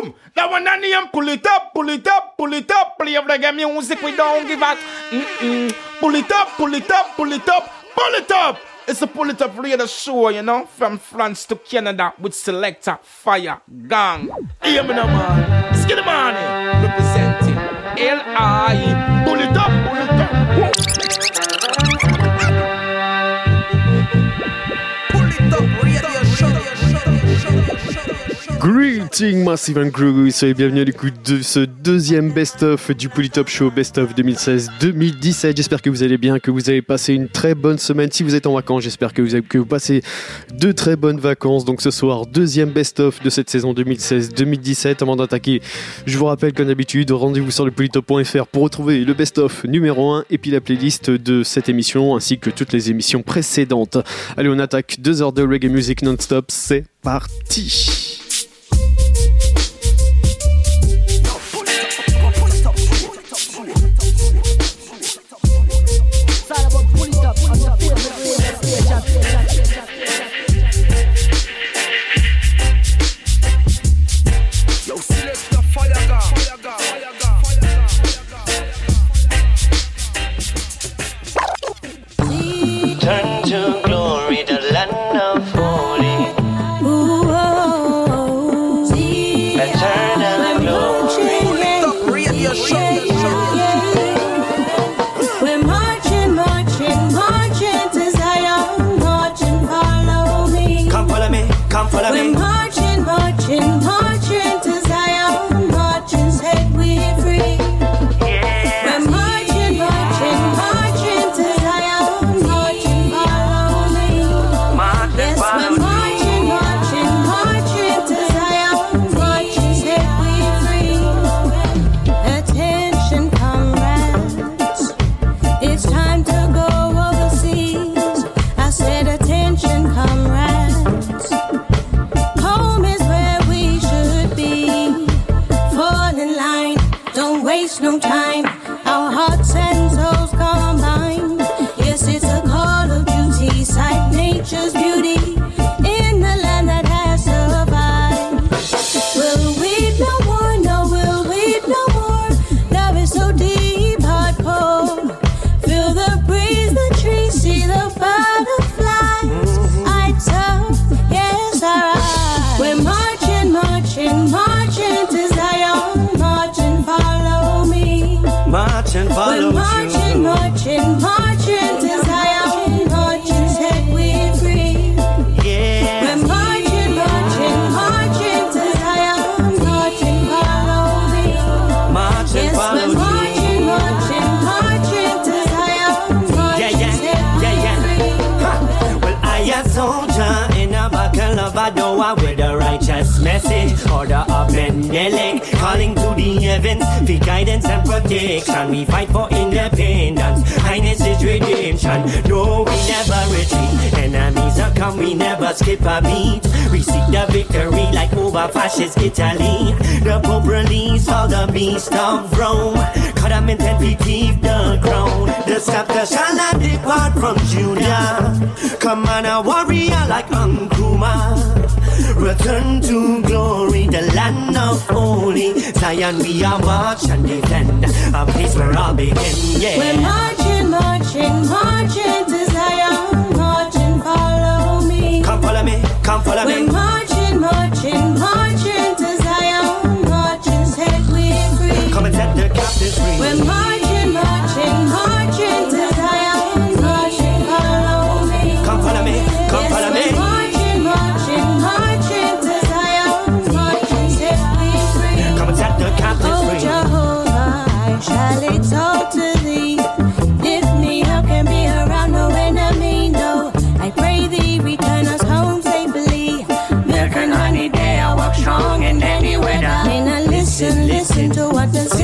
boom. That one I name, pull it up, pull it up, pull it up. Play reggae music, we don't give a mm-mm. Pull it up, pull it up, pull it up, pull it up. It's a pull it up radio show, you know, from France to Canada with selector Fire Gang. Hear me now, man. Skid money representing L.I. Greeting Massive and Crew, soyez bienvenue à l'écoute de ce deuxième best-of du Polytop Show, best-of 2016-2017. J'espère que vous allez bien, que vous avez passé une très bonne semaine. Si vous êtes en vacances, j'espère que vous, avez, que vous passez de très bonnes vacances. Donc ce soir, deuxième best-of de cette saison 2016-2017. Avant d'attaquer, je vous rappelle qu'en d'habitude, rendez-vous sur le polytop.fr pour retrouver le best-of numéro 1 et puis la playlist de cette émission ainsi que toutes les émissions précédentes. Allez, on attaque deux heures de reggae music non-stop. C'est parti! Door with a righteous message. Order of Calling to the heavens for guidance and protection. We fight for independence. Highness is redemption. No, we never retreat. Enemies are come, we never skip a beat. We seek the victory like over fascist Italy. The Pope released all the beast of Rome. Cut them in ten feet, keep the crown. The scepter shall not depart from Judah. Come on, a warrior like Nkrumah. Return to glory, the land of holy Zion. We are march and defend a place where all begin. Yeah. We're marching, marching, marching to Zion, marching, follow me. Come follow me, come follow We're me. marching, marching, marching to Zion, marching, set we free. Come and set the captives free. We're marching,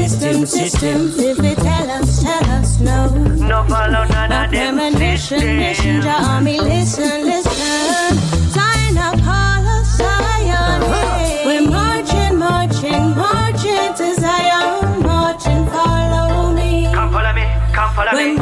system, system, if it tell us, tell us no. No follow none A of them. premonition, mission, your army, listen, listen. Sign up, call us Zion. We're marching, marching, marching to Zion, marching, follow me. Come follow me, come follow We're me.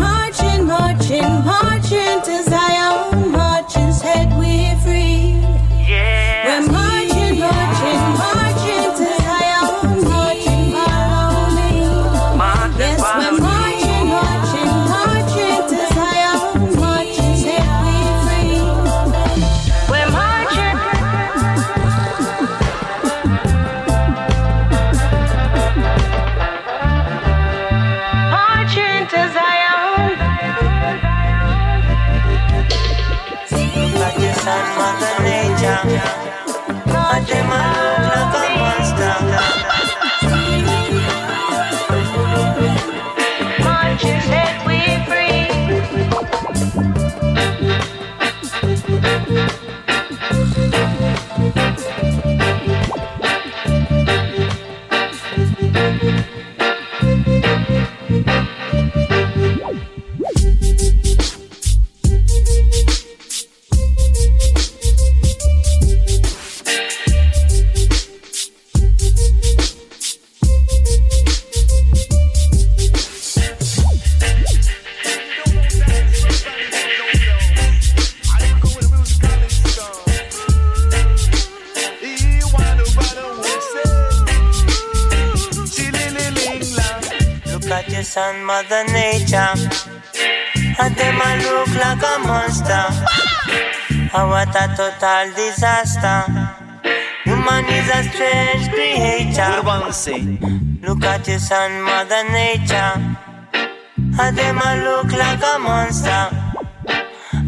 Look at your son, Mother Nature. And them a look like a monster.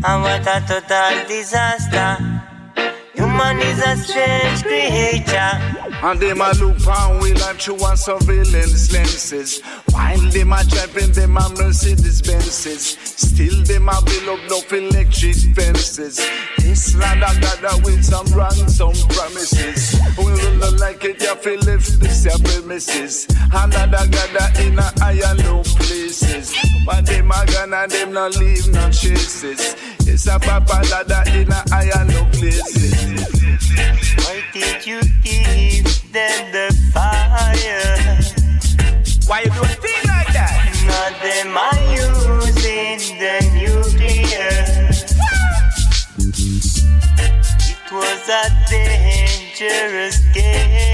And what a total disaster. Human is a strange creature. And them a look on we like through one surveillance lenses. While them a driving them a Mercedes Benzes. Still them a build up no electric fences. This land I gather with some ransom promises. We will like it, you feel lift this your premises. And I gather in a high and low places. But them a gonna them not leave no traces. It's a papa ladder in a high and low places. Why did you give them the fire? Why you do a thing like that? Not them are using the nuclear. It was a dangerous game.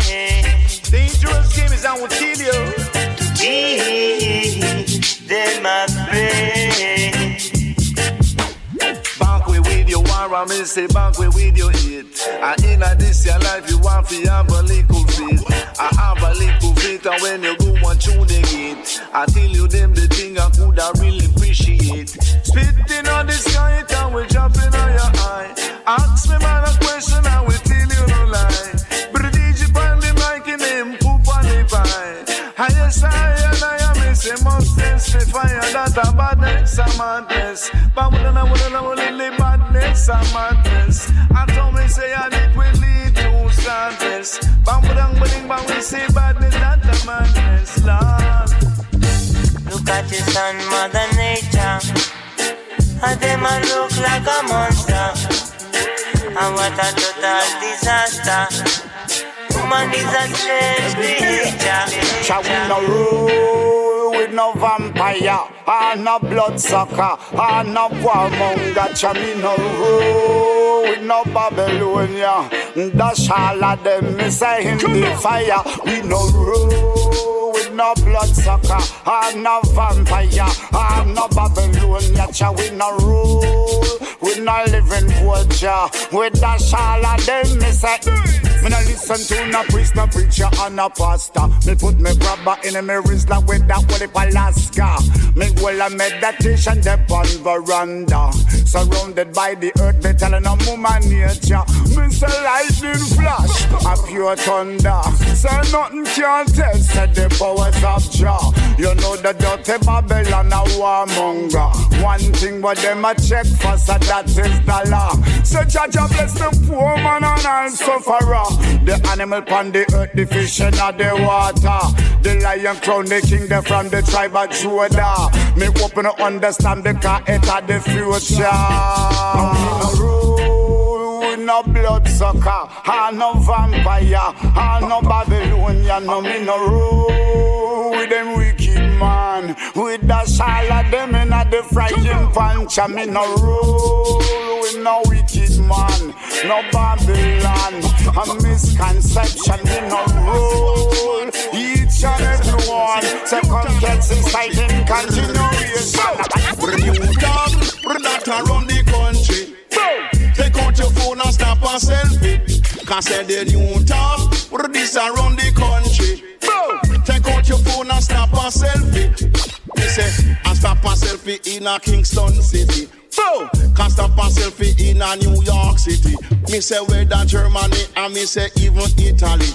Mean say back way with your hit. And in a this your life, you want to have a little bit. I have a little bit, and when you go and through the gate, I tell you them the thing I could I really appreciate. Spitting on the sky, and we jumping on your eye. Ask me man a question, I will tell you no lie. British on the mic him, poop on the pie. Highest I and I am is a monsters for fire that a badness a madness. But we don't know what I will live badness a madness. I told me say and it will lead to sadness. But we don't believe but we say badness that a madness. Lord. Look at your son, Mother Nature. And them a look like a monster. And what a total disaster. Woman is a strange creature. Shall we no rule with no vampire, or no bloodsucker, or no warmonger? We no rule with no Babylonia? That's all of them me say in the fire. We no rule with no bloodsucker, or no vampire, or no Babylonia. Shall we no rule with no living vulture? With that all of them me say. Me no listen to no priest, no preacher, or no pastor. Me put me grabber in me wrist like with that Wally Alaska. Me will a meditation dep on veranda. Surrounded by the earth, me telling a woman nature. Me say lightning flash, a pure thunder. Say nothing can test, say the powers of Jah. You know the dirty Babylon a warmonger. One thing what them a check for, so that is the law. Jah Jah bless the poor man and all sufferer. The animal pon the earth, the fish in the water. The lion crown, the king, the from the tribe of Judah. Me open to understand the car, it are the future. Rule no bloodsucker, or no vampire, or no Babylonian, no me no rule with them wicked man. With the all of them in a the frightened punch, and me no rule with no wicked man, no Babylon, a misconception, me no rule. Each and every one, second gets inside in continuation. Bring you down, bring that around the country. Take out your phone and snap a selfie. Cause say the new talk, bring this around the country. Phone and snap a selfie. Me say, and snap a selfie in a Kingston City. So, can stop a selfie in a New York City. Me say whether Germany and me say even Italy.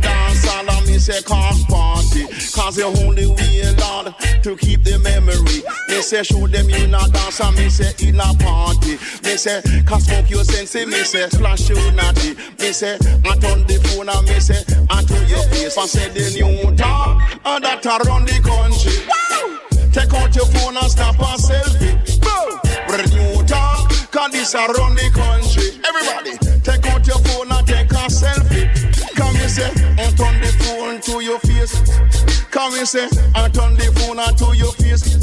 Dance all and me say cock party. Cause the only way, Lord, to keep the memory. Me say show them you not dance and me say in a party. Me say, cause smoke your sense, me say splash you natty. Me say, I turn the phone and me say, I to your face. I say the new talk, and that around the country. Wow! Take out your phone and snap a selfie. Boom! Brand new talk, cause this around the country. Everybody, take out your phone and take a selfie. Come you say, and turn the phone to your face. Come you say, and turn the phone to your face.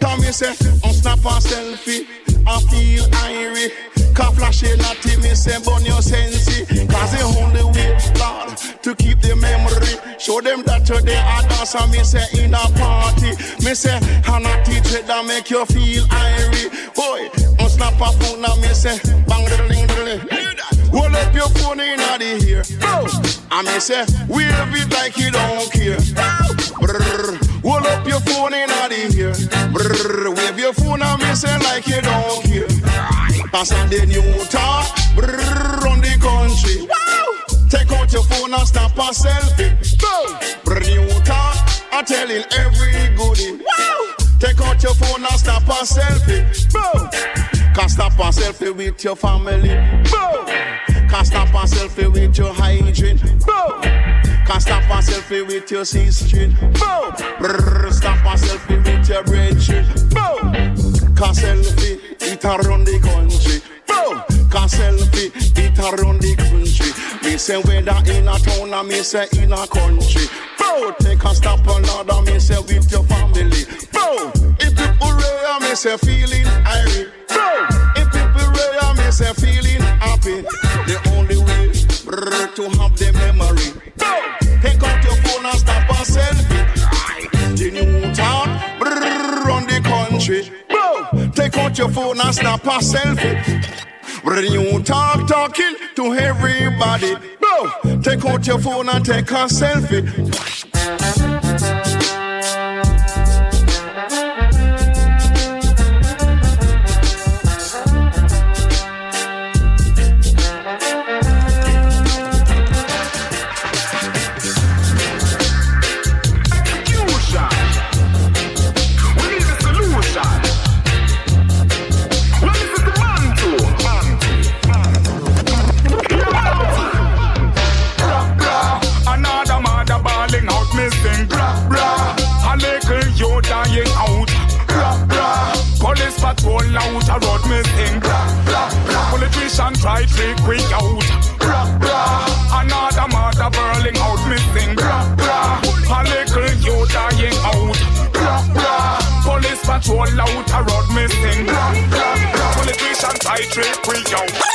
Come you say, and snap a selfie. I feel irie. Can flash it not me say burn your sense. Cause the only way, Lord, to keep the memory. Show them that today I dance and me say in a party. Me say, and a that make you feel irie. Boy, on snap a phone and me say, bang diddling diddling. Hold up your phone in the ear. And me say, wave it like you don't care. Brrr. Hold up your phone in the ear. Brrr. Wave your phone and me say like you don't care. Pass on the new talk. Brrr. On the country. Take out your phone and snap a selfie. Brrr. New talk. I'm telling every goodie. Take out your phone and snap a selfie. Can snap a selfie with your family. Boom. Can snap a selfie with your hygiene. Can snap a selfie with your sister. Brrr, snap a selfie with your brethren. Can't selfie it around the country. Can't selfie it around the country. Me say whether in a town or me say in a country. Bro, take a stop another me say with your family. Me say feeling. Bro, if people rare me say feeling happy. The only way brr, to have the memory. Take out your phone and stop a selfie. The new town, brr, on the country. Take out your phone and snap a selfie. You talk, talking to everybody. Bro, take out your phone and take a selfie. Patrol out a road missing. Bra, bra, bra. Politician try trick we out. Bra, bra. Another mother burling out, missing. Bra, bra. A little you dying out. Bra, bra. Police patrol out a road missing. Bra, bra, bra. Politician try trick we out.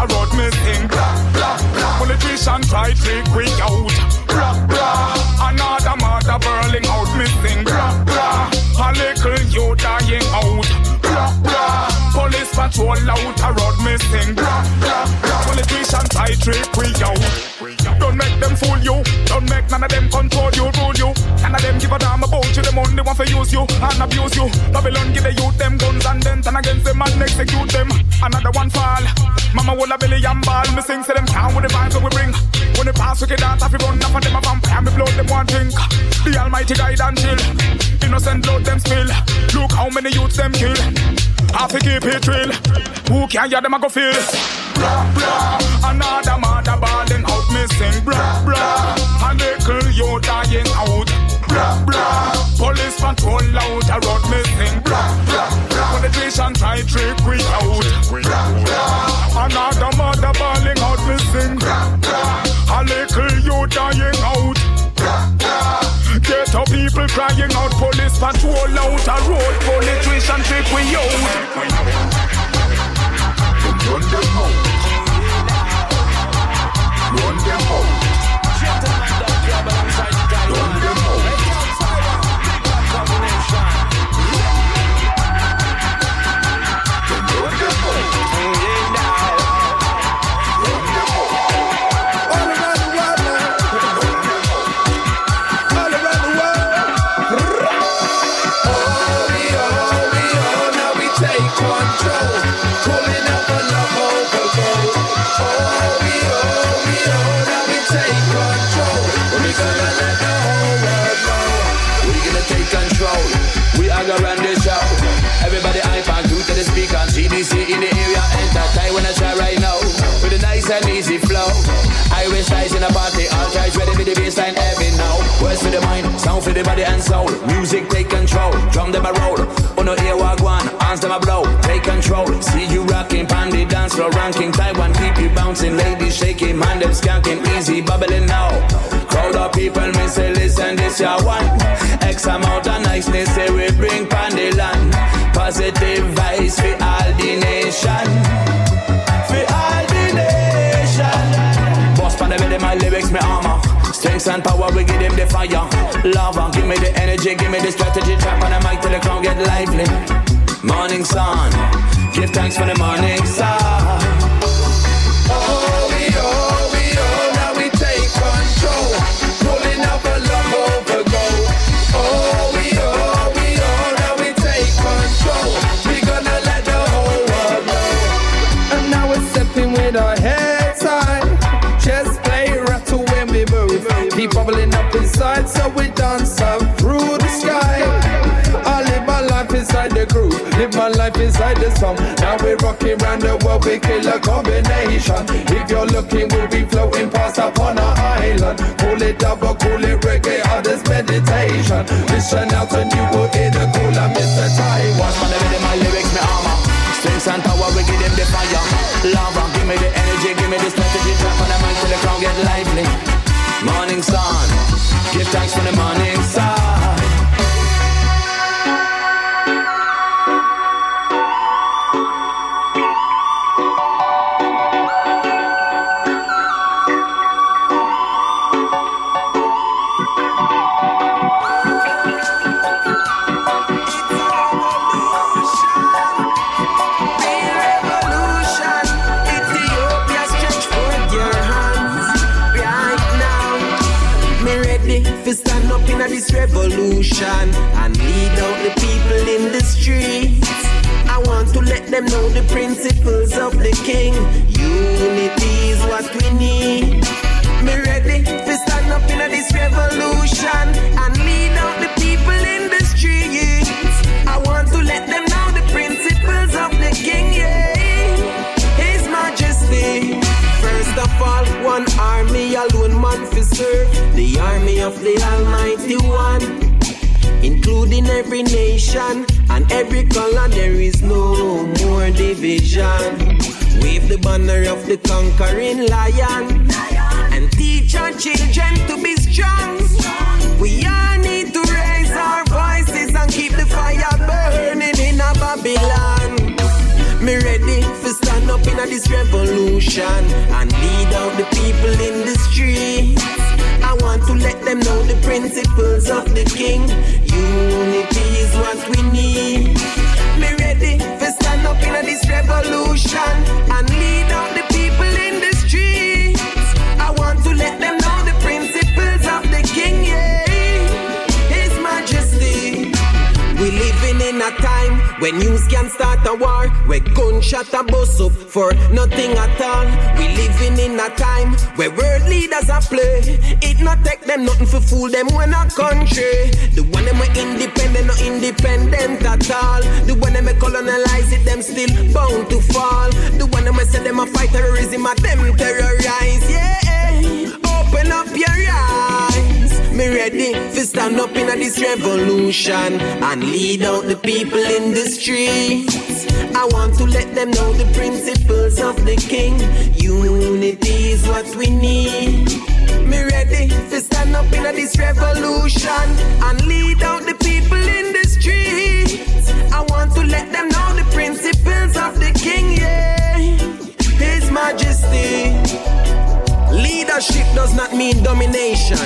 A road missing. Bra, bra, bra. Politician try trick we out. Bra, bra. Another mother burling out, missing. Bra, bra. A little you patrol out a road missing. Bra, bra, bra. Politician try trick we out. Don't make them fool you. Don't make none of them control you, rule you. None of them give a damn about you. Them only want to use you and abuse you. Babylon give the youth them guns and then turn against them and execute them. Another one fall. Mama will a belly and ball. Me sing to them town with the vibes that we bring. When they pass, we can dance. If we run off of them a vampire, me blow them one drink. The Almighty guide and chill. Innocent blood them spill. Look how many youths them kill. Half to keep it real. Who can hear them a go feel? Bra bra, another mother balling out missing. Bra bra, a little you dying out. Bra bra, police patrol out a road missing. Bra bra, politician try trick we out. Bra bra, another mother balling out missing. Bra bra, a little you dying out. Bra bra. Get up people crying out, police patrol out a road, politician trick we out. Run in a party, all guys ready for the baseline heavy now. Words for the mind, sound for the body and soul, music take control. Drum them a roll, oh, On the ear wag one, hands them a blow. Take control, see you rocking, pan the dance floor, ranking Taiwan, keep you bouncing, ladies shaking, man them skanking, easy bubbling now. Crowd of people, me say listen, this your one. X amount of niceness, say we bring pan the land. Positive vibes Strength and power, we give them the fire. Lava, give me the energy, give me the strategy. Trap on the mic till the crowd get lively. Morning sun, give thanks for the morning sun. Live my life inside the song. Now we're rocking around the world, we kill a combination. If you're looking, we'll be floating past upon an island. Call it double, call it reggae, others meditation. Listen out and you will hear the call of Mr. Taiwan. Man, rhythm, my lyrics, me armor. Strength and power, we give them the fire. Lava, give me the energy, give me the strategy. Trap on the mic till the crowd get lively. Morning sun, give thanks for the morning sun. Revolution and lead out the people in the streets. I want to let them know the principles of the king. Unity is what we need. Me ready to stand up in this revolution and lead out the people in the streets. I want to let them know the principles of the king, yeah. His majesty. First of all, one army alone man fi serve. The army of the Almighty One. Every nation and every color, there is no more division. Wave the banner of the conquering lion and teach our children to be strong. We all need to raise our voices and keep the fire burning in a Babylon. Me ready to stand up in this revolution and lead out the people in the streets. To let them know the principles of the king. Unity is what we need. Me ready to stand up in this revolution and lead when news can start a war, where gunshot a bust up for nothing at all. We living in a time where world leaders are play. It not take them nothing for fool them when a country. The one them are independent, not independent at all. The one them colonize it, them still bound to fall. The one them say them a fight terrorism, a them terrorize. Yeah, Me ready to stand up in this revolution and lead out the people in the streets. I want to let them know the principles of the king. Unity is what we need. Me ready to stand up in this revolution and lead out the people in the streets. I want to let them know the principles of the king, yeah. His majesty. Leadership does not mean domination.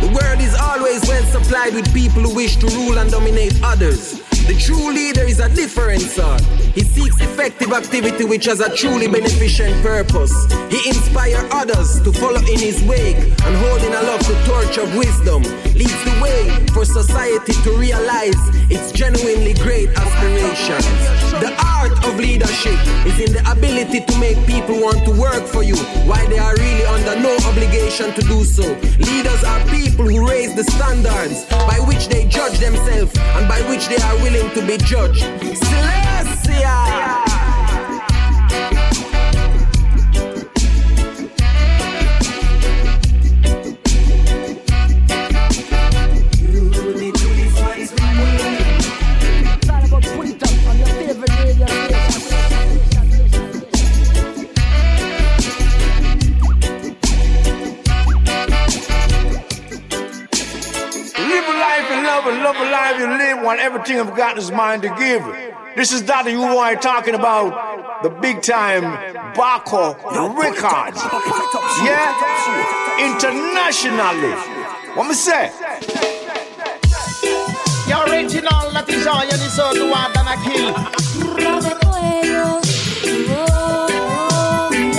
The world is always well supplied with people who wish to rule and dominate others. The true leader is a different sort. He seeks effective activity which has a truly beneficent purpose. He inspires others to follow in his wake and holding aloft the torch of wisdom leads the way for society to realize its genuinely great aspirations. The art of leadership is in the ability to make people want to work for you while they are really under no obligation to do so. Leaders are people who raise the standards by which they judge themselves and by which they are willing to be judged. Celestia! Love a life you live while everything I've got is mine to give. This is Daddy who I talking about the big time Baco Records. Yeah? Internationally. What me say? The original that is all you deserve to want and a kill.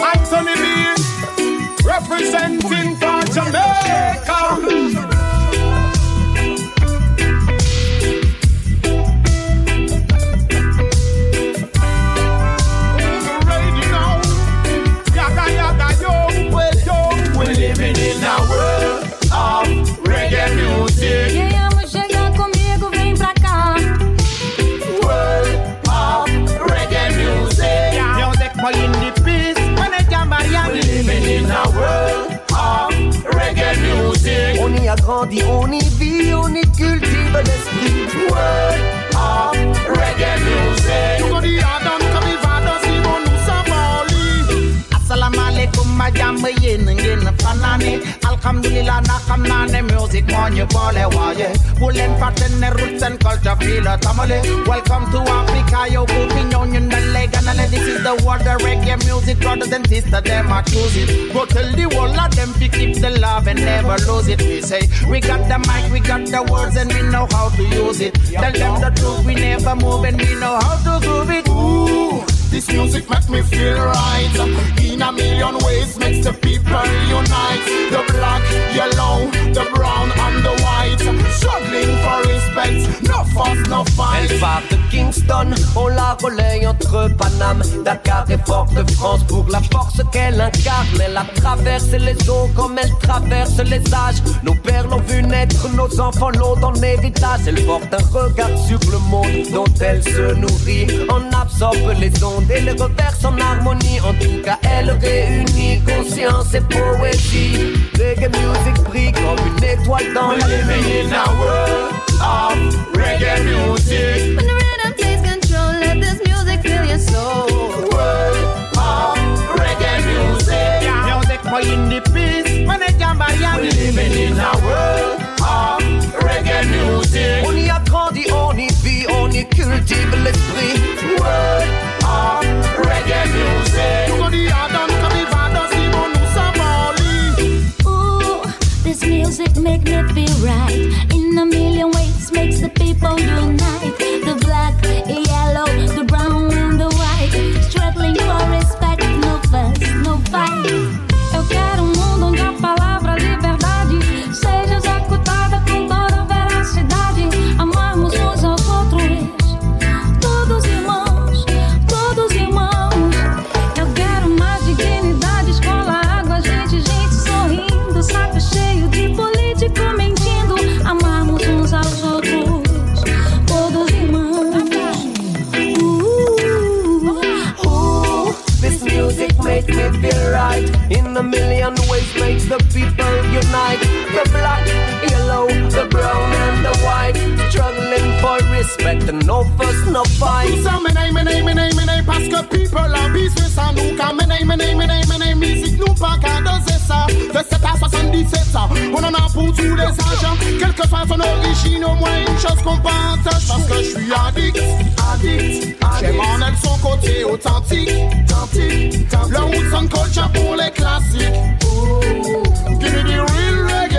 Anthony B. Representing for Jamaica. Y a grandi, on y vit, on y cultive l'esprit. World of reggae music. You go the Adam, come in Vado, Simon, Musabali. Assalamu alaikum, ma jàmm yéen ngeen fanaane alhamdulillah na xam naa ne music moo ñu boole waaye bu leen fàtte ne roots and culture fii la tamale welcome to Africa yow bu fi ñëw dañ this is the world the reggae music brothers and sisters them are choosing. Go tell the world of them to keep the love and never lose it. We say we got the mic we got the words and we know how to use it. Tell them the truth we never move and we know how to groove it. Ooh. This music make me feel right In a million ways makes the people unite The black, yellow, the brown and the white Struggling for respect, no fuss, no fight Elle part de Kingston, on la relaye entre Paname, Dakar et Fort-de-France pour la force qu'elle incarne. Elle a traversé les eaux comme elle traverse les âges. Nos pères l'ont vu naître, nos enfants l'ont en héritage. Elle porte un regard sur le monde dont elle se nourrit. On absorbe les ondes et les reverse en harmonie. En tout cas, elle réunit conscience et poésie. Reggae music brille comme une étoile dans We're la living in a world of reggae music When the rhythm takes control, let this music fill your soul. World of reggae music Music for indie peace When they jam We're living in a world of reggae music y cultive l'esprit. World of reggae music You go the Adam, come the Vado, Simon, Musabali Ooh, this music make me feel right. In a million ways, makes the people unite. The black, the yellow, the brown and the white. Struggling for respect, no fuss, no fight. Black, yellow, the brown, and the white. Struggling for respect and no fuss, no fight. Ça menait, menait, menait, menait Parce que people en business à nous Car menait, menait, menait, menait Musique nous pas qu'à doser ça De 7 à 77 ça On en a pour tous les âges Quelle que soit son origine Au moins une chose qu'on partage Parce que je suis addict, addict, addict. J'aime en elle son côté authentique Authentique, Le roots and culture pour les classiques. Give me the real reggae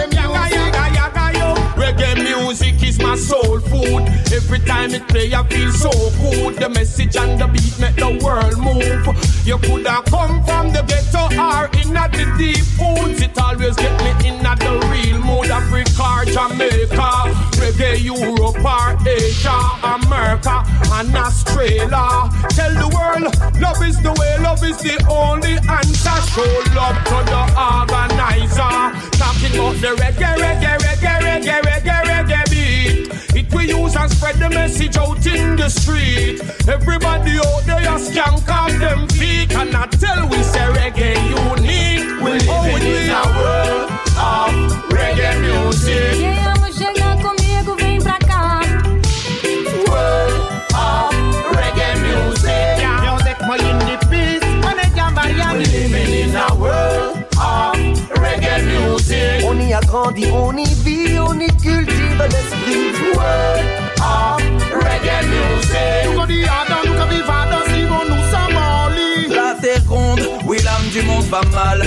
Reggae music is my soul food. Every time it play, I feel so good. The message and the beat make the world move. You coulda come from the ghetto or in the deep woods. It always get me in the real mood. Africa, Jamaica, reggae, Europe or Asia, America and Australia. Tell the world, love is the way, love is the only answer. Show love to the organizer. Talking about the reggae, reggae, reggae, reggae, reggae, reggae beat. It we use and spread the message out in the street. Everybody out there just skank off them feet. And I tell we say reggae unique. We live in a world of reggae music. Quem of reggae music. On y a grandi, on y vit, on y cultive l'esprit. World of reggae music. Nous dit Adam, nous quand vivons si bon nous sommes en. La terre ronde, oui l'âme du monde va mal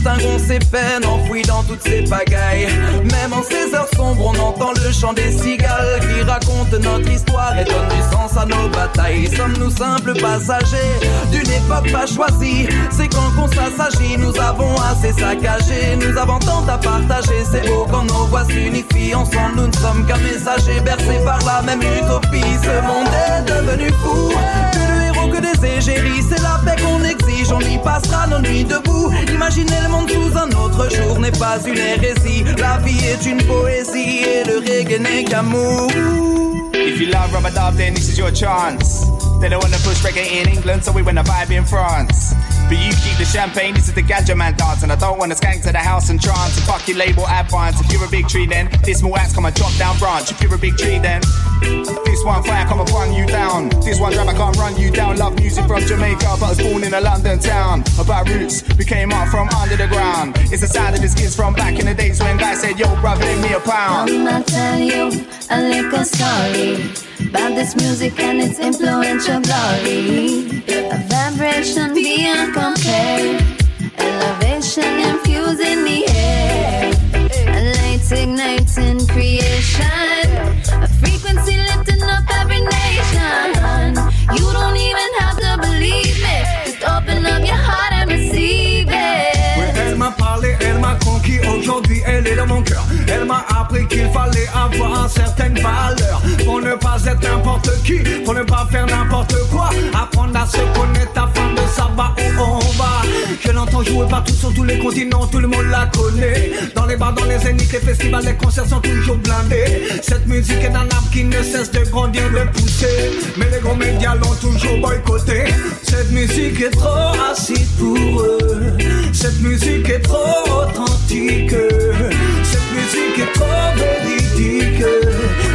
Distinguons ses peines enfouies dans toutes ces pagailles. Même en ces heures sombres on entend le chant des cigales Qui raconte notre histoire et donne du sens à nos batailles. Sommes-nous simples passagers d'une époque pas choisie? C'est quand qu'on s'assagit, nous avons assez saccagé. Nous avons tant à partager, c'est beau quand nos voix s'unifient. Ensemble nous ne sommes qu'un messager bercé par la même utopie. Ce monde est devenu fou C'est la paix qu'on exige, on y passera nos nuits debout. Imaginer le monde sous un autre jour n'est pas une hérésie. La vie est une poésie et le reggae n'est qu'amour. If you love then this is your chance. They don't wanna push reggae in England, so we wanna vibe in France. But you keep the champagne, this is the gadget man dance, and I don't wanna skank to the house and trance and fuck your label advance. If you're a big tree, then this small axe come a drop down branch. If you're a big tree, then this one fire come and run you down. This one drum I can't run you down. Love music from Jamaica, but I was born in a London town. About roots, we came up from under the ground. It's the sound of the skins from back in the days when guys said, Yo, bruv, lend me a pound. I'ma tell you a little story about this music and its influential glory. A vibration beyond compare, elevation infusing the air, a light igniting creation, a frequency lifting up every nation. You don't even have to believe me, just open up your heart and receive Oui, it. elle m'a parlé, elle m'a conquis, aujourd'hui elle est dans mon cœur. Elle m'a qu'il fallait avoir certaines valeurs pour ne pas être n'importe qui, pour ne pas faire n'importe quoi. Apprendre à se connaître afin de savoir où on va. Je l'entends jouer partout sur tous les continents, tout le monde la connaît. Dans les bars, dans les zéniths, les festivals, les concerts sont toujours blindés. Cette musique est un arbre qui ne cesse de grandir, de pousser. Mais les gros médias l'ont toujours boycotté. Cette musique est trop acide pour eux. Cette musique est trop authentique. Cette musique est trop véridique.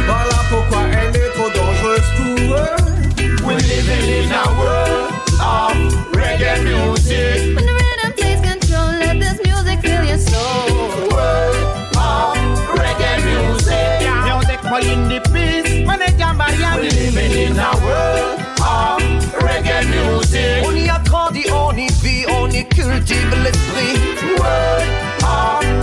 Voilà pourquoi elle est trop dangereuse pour eux. Eh? We're living in a world of reggae music. When the rhythm takes control, let this music fill your soul. World of reggae music. Music for in the peace, when they jam We're living in a world of reggae music. On y a grandi, on y vit, on y cultive l'esprit World of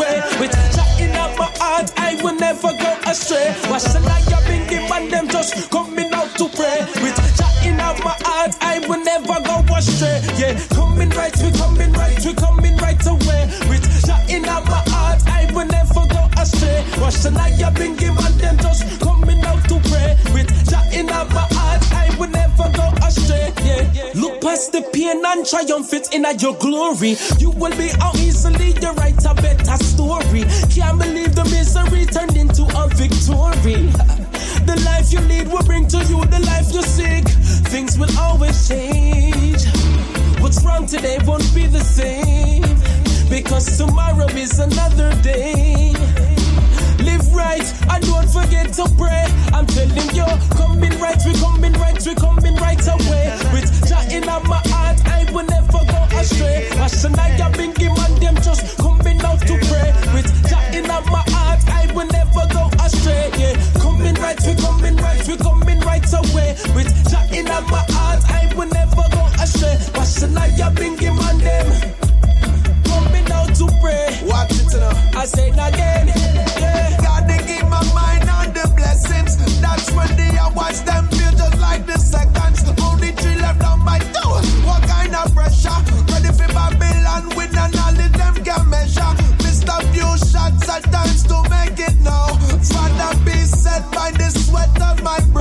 away. With chatting up my heart, I will never go astray. The light up in the man, them just coming out to pray. With chatting up my heart, I will never go astray. Yeah, coming right, we coming right, we coming right away. With chatting up my heart, I will never go astray. The light up in the man, them just coming out to pray. With chatting up my heart, I will never go astray. Yeah, look past the pain and triumph it in your glory. You will be out write a story. Can't believe the misery turned into a victory. The life you lead will bring to you the life you seek. Things will always change. What's wrong today won't be the same. Because tomorrow is another day. Live right and don't forget to pray. I'm telling you, coming right, we coming right, we coming right away. With Jah in my heart, I will never astray. Ashania Bingy man, them just coming out to pray. With Jah in my heart, I will never go astray. Yeah, coming right, we coming right, we coming right away. With Jah in my heart, I will never go astray. Ashania Bingy man, them coming out to pray. Watch it now. I say it again, yeah. God, they give my mind on the blessings. That's when they are watch them feel just like the seconds. Father, be set by the sweat of my brow.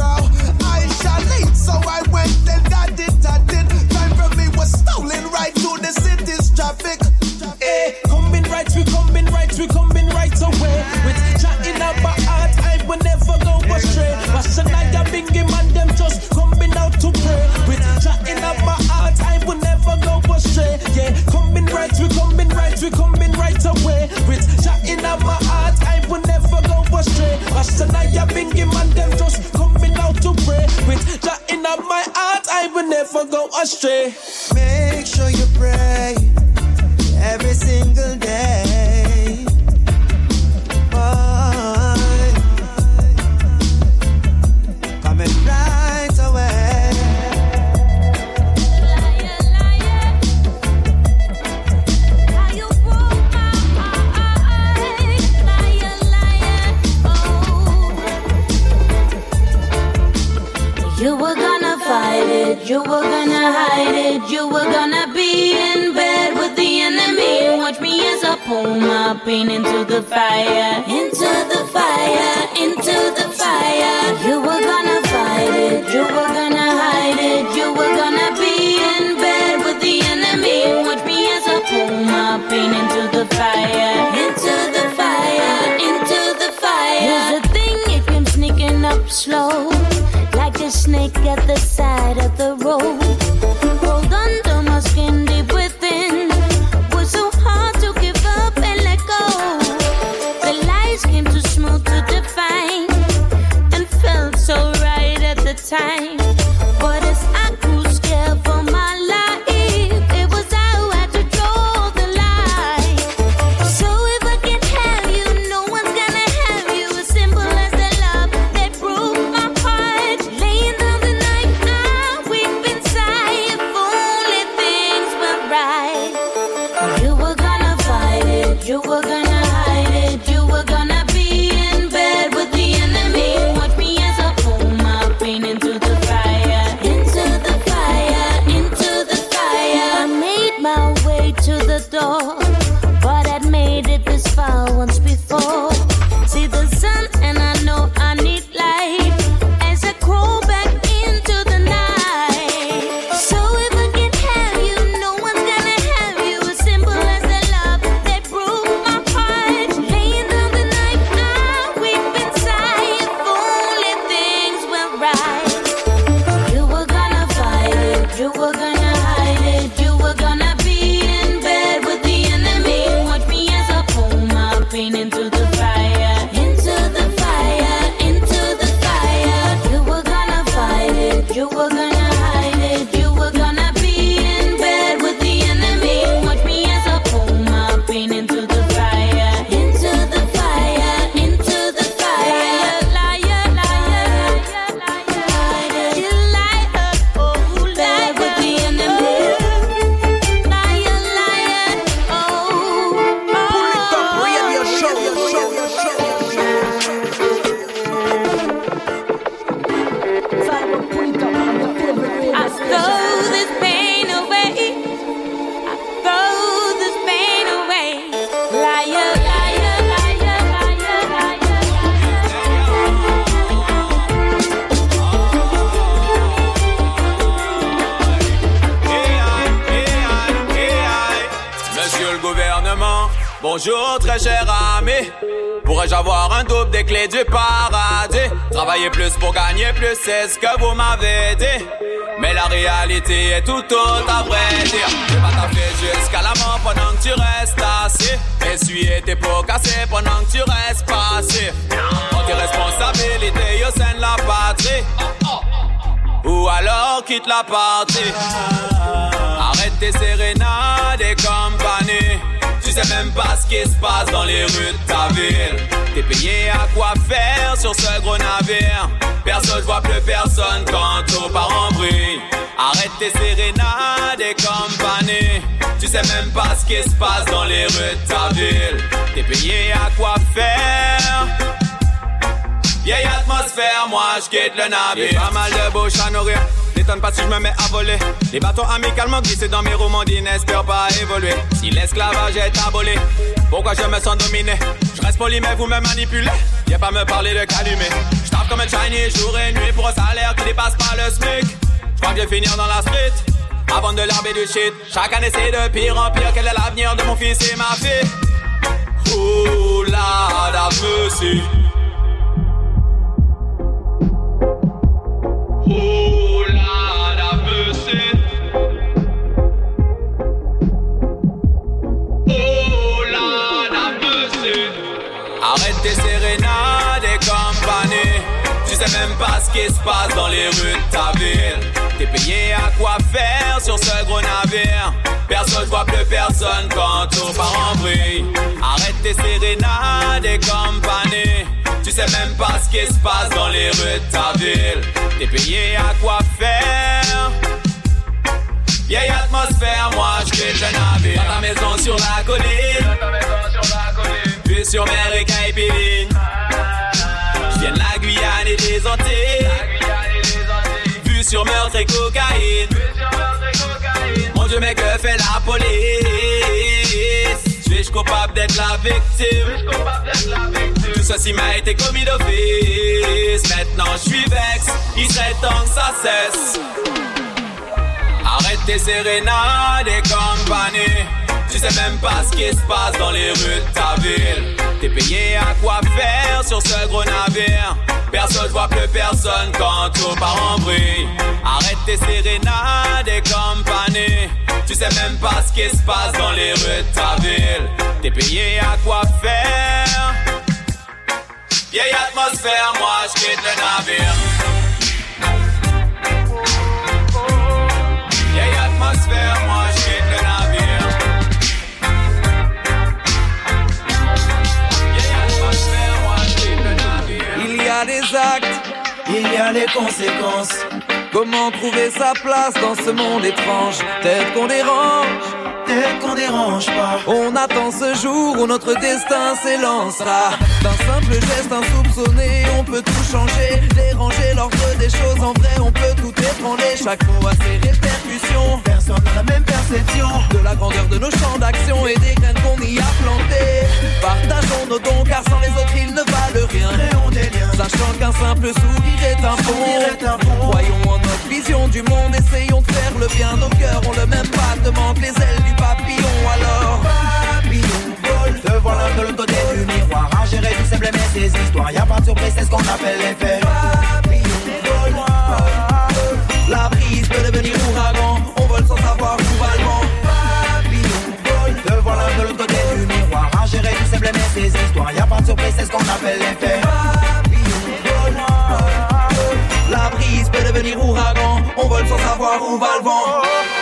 Christ and I have been given them just coming out to pray. With Jah in my heart, I will never go astray. Make sure you pray. pain into the fire, into the fire, into the fire. You were gonna fight it, you were gonna hide it, you were gonna be in bed with the enemy. Watch me as I pull my pain into the fire, into the fire, into the fire. Here's the thing, it came sneaking up slow, like a snake at the habillé. Pas mal de beaux à nourrir. N'étonne pas si je me mets à voler. Les bâtons amicalement glissés dans mes romans n'espère pas évoluer. Si l'esclavage est abolé, pourquoi je me sens dominé? Je reste poli, mais vous me manipulez. Viens pas me parler de calumet. Je comme un Chinese jour et nuit pour un salaire qui dépasse pas le SMIC. Je crois que je vais finir dans la street. Avant de l'herbe du shit, chaque année c'est de pire en pire. Quel est l'avenir de mon fils et ma fille? Oh la la, monsieur. Quand tout part en. Arrête tes sérénades et compagnie. Tu sais même pas ce qui se passe dans les rues de ta ville. T'es payé à quoi faire? Vieille atmosphère, moi je quitte le navire. Dans ta maison sur la colline. Puis sur mer et Caipirinha. Je viens de la Guyane et des Antilles. Vue sur meurtre et cocaïne. Mon Dieu, mais que fait la police? Suis-je coupable d'être la victime? Tout ceci m'a été commis d'office. Maintenant je suis vex, il serait temps que ça cesse. Arrête tes sérénades et compagnie. Tu sais même pas ce qui se passe dans les rues de ta ville. T'es payé à quoi faire sur ce gros navire? Personne voit plus personne quand tout part en bruit. Arrête tes sérénades et compagnie. Tu sais même pas ce qui se passe dans les rues de ta ville. T'es payé à quoi faire? Vieille atmosphère, moi je quitte le navire. Il y a les conséquences. Comment trouver sa place dans ce monde étrange? Peut-être qu'on dérange, peut-être qu'on dérange pas. On attend ce jour où notre destin s'élancera. D'un simple geste insoupçonné, on peut tout changer. Déranger l'ordre des choses, en vrai, on peut tout ébranler. Chaque mot a ses répercussions. Personne n'a la même perception de la grandeur de nos champs d'action et des graines qu'on y a plantées. Partageons nos dons, car sans les autres, ils ne valent rien. Sachant qu'un simple sourire est un pont. Voyons en notre vision du monde, essayons de faire le bien. Nos cœurs ont le même battement que les ailes du papillon. Alors, te voilà de l'autre côté du miroir. À gérer tout semble mais ces histoires. Y'a pas de surprise, c'est ce qu'on appelle l'effet. La brise peut devenir ouragan. On vole sans savoir où va le vent. Papillon, te voilà de l'autre côté du miroir. À gérer tout semble mais ces histoires. Y'a pas de surprise, c'est ce qu'on appelle l'effet. La brise peut devenir ouragan. On vole sans savoir où va le vent.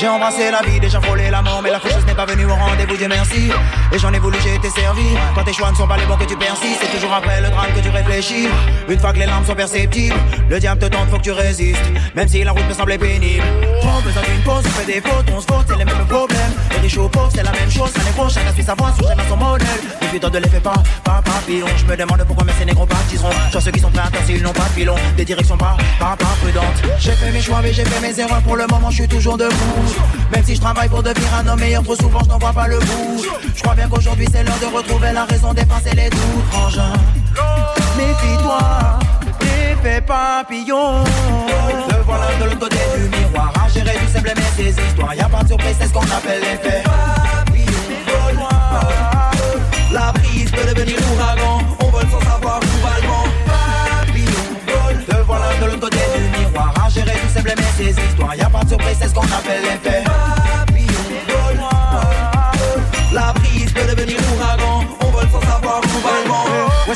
J'ai embrassé la vie, déjà frôlé la mort, mais la faucheuse pas venue au rendez-vous, Dieu merci. Et j'en ai voulu, j'ai été servi. Quand tes choix ne sont pas les bons que tu persistes, c'est toujours après le drame que tu réfléchis. Une fois que les larmes sont perceptibles, le diable te tente, faut que tu résistes. Même si la route peut sembler pénible. Trop besoin d'une pause, on fait des fautes, on se vote, c'est les mêmes problèmes. Les riches aux pauvres, c'est la même chose, ça n'est pas, chacun suit sa sur chacun son modèle. Méfie-toi de l'effet pas, pas papillon. Je me demande pourquoi mes négros partiseront. Soit ceux qui sont à s'ils n'ont pas de filon. Des directions pas, pas, pas prudentes. J'ai fait mes choix, mais j'ai fait mes erreurs. Pour le moment, je suis toujours debout. Même si je travaille pour devenir un homme meilleur, trop je n'en vois pas le bout. Je crois bien qu'aujourd'hui c'est l'heure de retrouver la raison d'effacer les doutes. Engin. Méfie-toi, l'effet papillon. Le voilà de l'autre côté du miroir. À gérer du simple mais ces histoires. Y a pas de surprise, c'est ce qu'on appelle l'effet papillon. La brise peut devenir ouragan. On vole sans savoir où va le vent. Te voilà de l'autre côté du miroir. À gérer du simple mais ces histoires. Y a pas de surprise, c'est ce qu'on appelle l'effet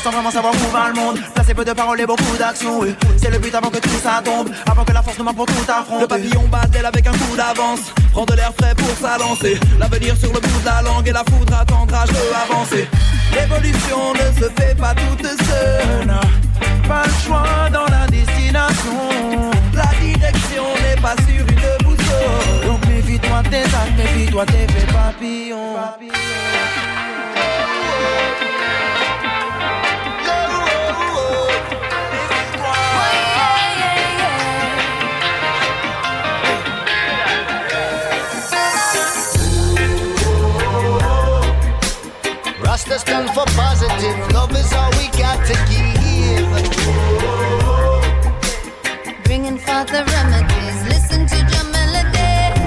sans vraiment savoir où va le monde. Placer peu de paroles et beaucoup d'actions. C'est le but avant que tout ça tombe. Avant que la force nous manque pour tout affronter. Le papillon bat avec un coup d'avance. Prends de l'air frais pour s'alancer. L'avenir sur le bout de la langue et la foudre attendra, je veux avancer. L'évolution ne se fait pas toute seule. Pas le choix dans la destination. La direction n'est pas sur une boussole. Donc méfie-toi tes actes, méfie-toi tes faits papillons. Rasta stand for positive. Love is all we got to give. Bringing forth the remedies. Listen to your melodies.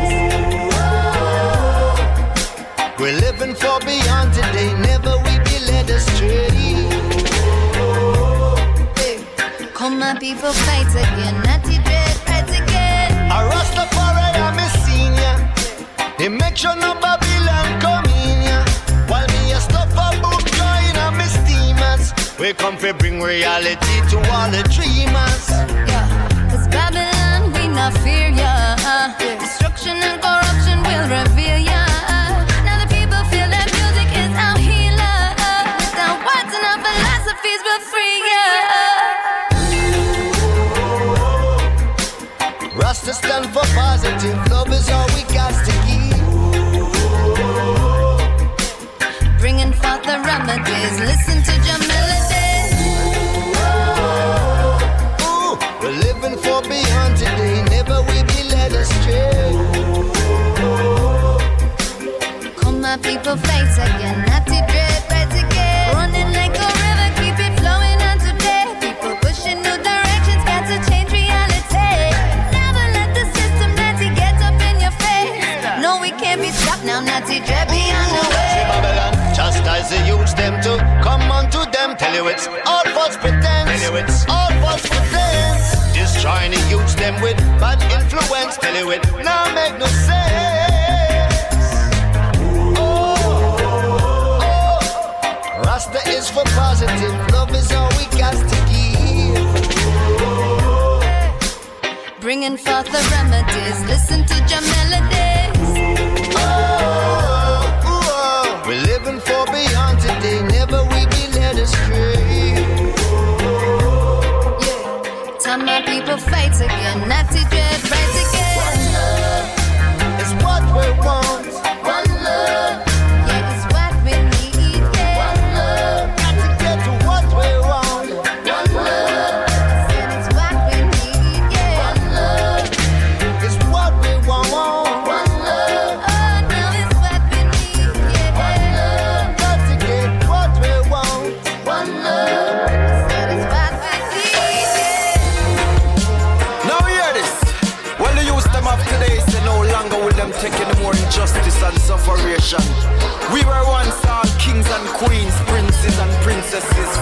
We're living for beyond today. Never we be led astray. Come my people fight again. Reality to all the dreamers. Cause Babylon, we not fear ya. Destruction and corruption will reveal ya. Now the people feel that music is our healer. Without words and our philosophies will free ya. Rasta stand for positive. Love is all we got to give. Bringing forth the remedies. Listen to them with bad influence. Tell you it now make no sense. Oh, oh, oh, Rasta is for positive. Love is all we got to give. Bringing forth the remedies. Listen to your melodies. Fight again.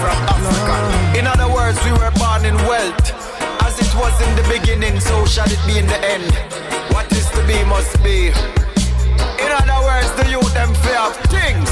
From Africa. In other words, we were born in wealth. As it was in the beginning, so shall it be in the end. What is to be must be. In other words, the youth them fear of things.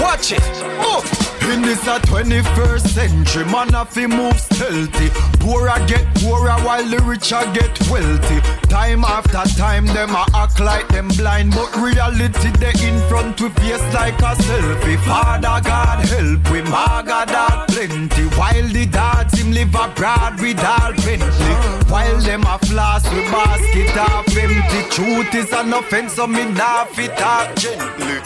Watch it. Move. In this a 21st century, man have to move stealthy. Poorer get poorer while the richer get wealthy. Time after time, them a act like them blind, but reality they in front with face like a selfie. Father God help we, maga dog plenty. While the dads him live abroad with all Bentley. While them a floss with basket half empty. Truth is an offense, so me nah fit talk gently.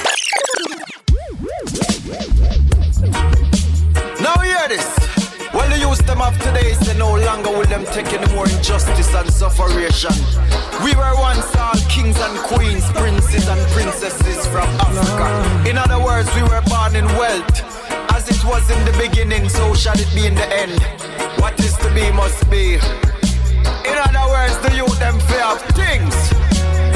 Now hear this. Well, the youth them of today say no longer will them take any more injustice and sufferation. We were once all kings and queens, princes and princesses from Africa. In other words, we were born in wealth. As it was in the beginning, so shall it be in the end. What is to be must be. In other words, the youth them fear of things.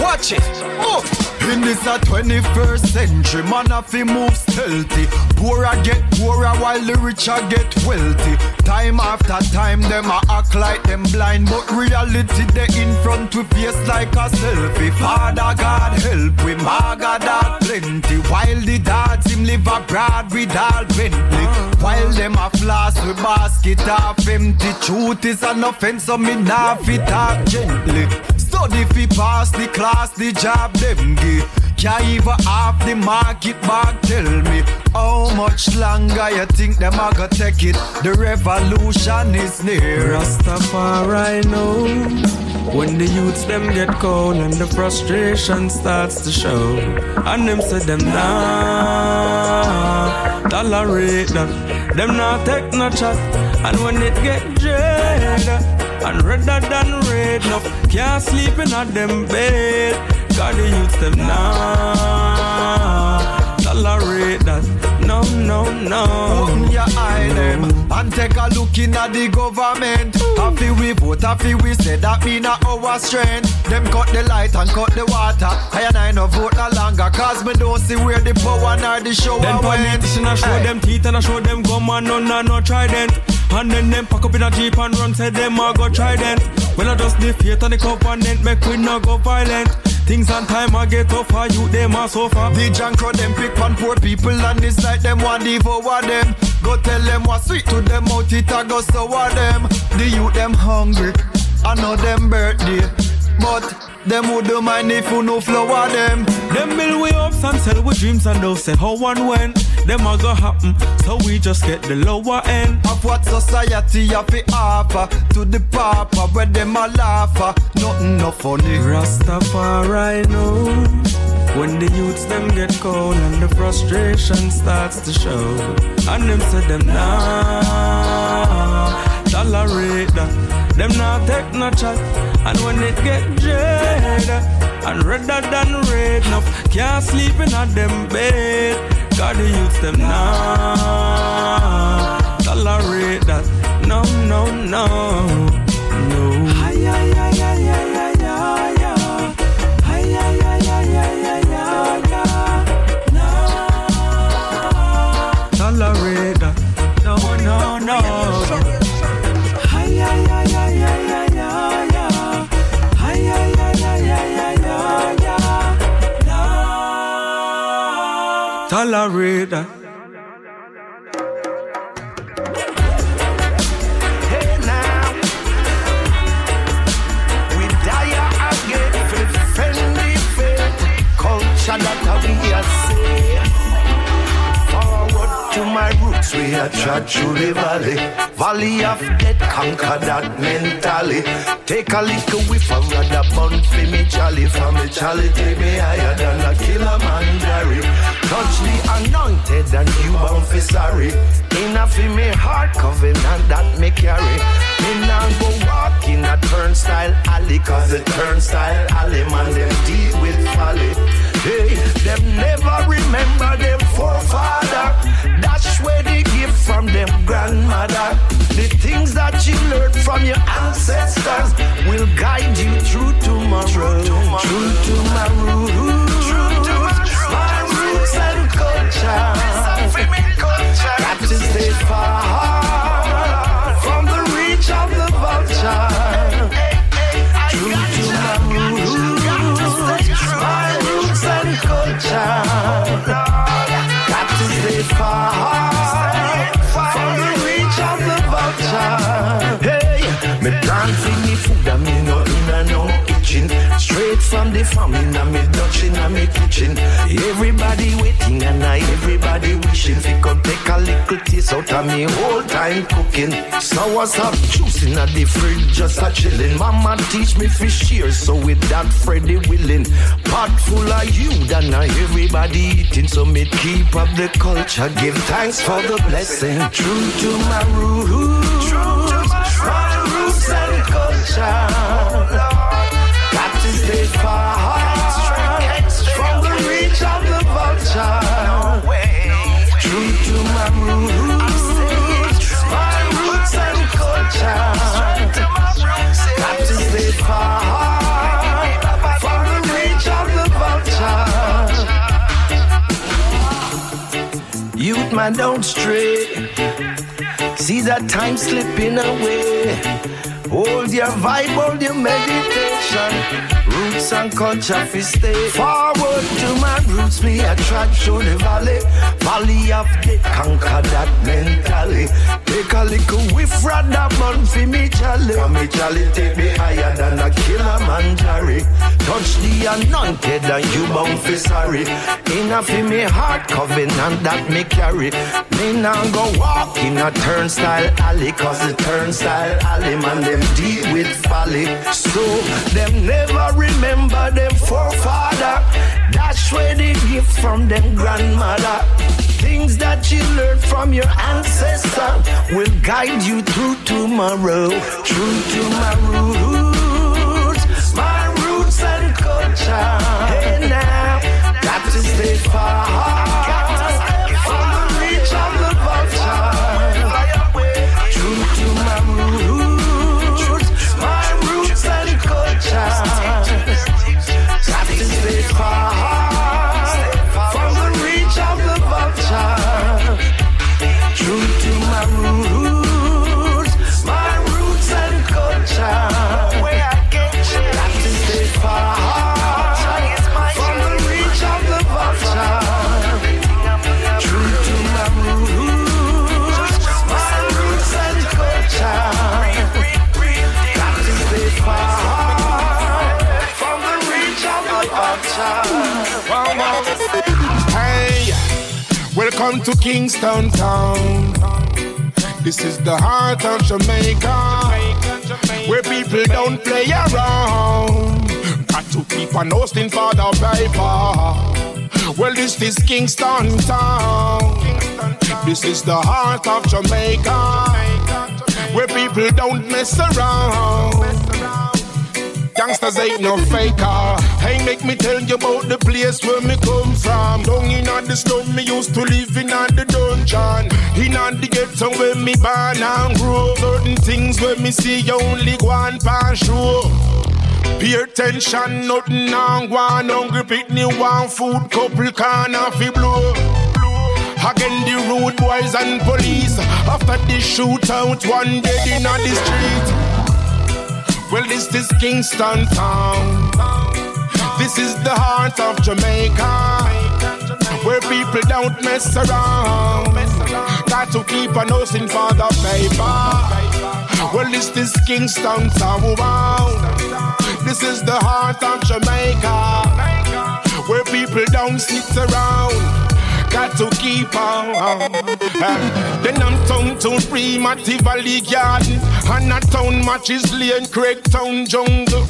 Watch it. Move. In this a 21st century, man have to move stealthy. Poorer get poorer while the richer get wealthy. Time after time, them a act like them blind, but reality they in front with face like a selfie. Father God help we, maga dog plenty. While the dads him live abroad with all Bentley. While them a floss with basket half empty. Truth is an offense, so me nah fit talk gently. Study fi pass the class, the job them give. Can't even half the market bag tell me How much longer you think them a go take it? The revolution is near. Rastafari know when the youths them get cold and the frustration starts to show, and them say them nah tolerate that, them not take no chat, and when it get dread and redder than red, enough can't sleep in a them bed. Got the youths them now tolerate that. No, no, no. Open your eye them and take a look in at the government. Happy we vote, happy we say that mean a our strength. Them cut the light and cut the water. I and I no vote no longer cause me don't see where the power nor the show went. politicians a show them teeth and a show them gum and none and no trident. And then them pack up in a jeep and run, say them a go trident. Well, I just the faith and the covenant, make we not go violent. Things on time I get tougher, you them a suffer. The jankro them pick on poor people and it's like them want devour them. Go tell them what's sweet to them out it a go sour them. The youth them hungry, I know them birthday, but them would do mind if you no flower them. Them build we ups and sell we dreams and they'll say how and when. Them a go happen, so we just get the lower end. Of what society have to offer to the papa where them a laugh Nothing no funny. Rastafari know when the youths them get cold and the frustration starts to show. And them say them nah tolerate that. Them not take no chat. And when it get dread and redder than red, enough can't sleep in a them bed. God the youths them now tolerate that. No, no, no, no. Ay, ay, ay, Tolerate. To my roots, we are trod through the valley, valley of death, conquer that mentally. Take a little whiff of rather bun for me jolly, from me jolly take me higher than a killer man Gary. Touch the anointed and you bound for sorry. Enough in me heart covenant that me carry. Me now go walk in a turnstile alley, cause the turnstile alley man them deal with folly. Hey, them never remember them forefather. That's where they give from them Everybody waiting and I everybody wishing fi come take a little taste out of me whole time cooking. Sour up juice in the fridge just a chilling. Mama teach me fish here, so with that Freddy willing. Pot full of you, and now everybody eating. So me keep up the culture, give thanks for the blessing. True to my roots, true to my roots and culture. Got to stay far True to my roots, my roots and culture. Got to stay far from the reach of the vulture. Youth man, don't stray. See that time slipping away. Hold your vibe, hold your meditation. Roots and culture fi stay forward to my roots. Me a trod through the valley, valley of death, conquer that mentally. Take a little whiff, rather bun fi me jolly. For me jolly take me higher than a Kilimanjaro. Touch the anointed and you bound fi sorry. Enough fi me heart covenant that me carry. Me now go walk in a turnstile alley, cause the turnstile alley man them deal with folly. So them never remember them forefather. That's where they give from them grandmother. Things that you learned from your ancestor will guide you through tomorrow. True to my roots, my roots and culture. Hey now, got to stay far Welcome to Kingston Town. This is the heart of Jamaica, where people don't play around. Got to keep on hosting for the paper. Well, this is Kingston Town. This is the heart of Jamaica, where people don't mess around. Gangsters ain't no faker. Hey, make me tell you about the place where me come from. Down in on the slum, me used to live in the dungeon. In the ghetto where me born and grow. Certain things where me see only one pan show. Pay attention, nothing on one hungry picnic, one food, couple can off blow. Again the road boys and police After the shootout one dead in the street well, this is Kingston town. This is the heart of Jamaica, where people don't mess around. Got to keep a nose in for the paper. Well, this is Kingston town. This is the heart of Jamaica, where people don't sit around got to keep on. Then I'm town to Primitive Valley Garden, and a town matches Lane, Craig Town Jungle.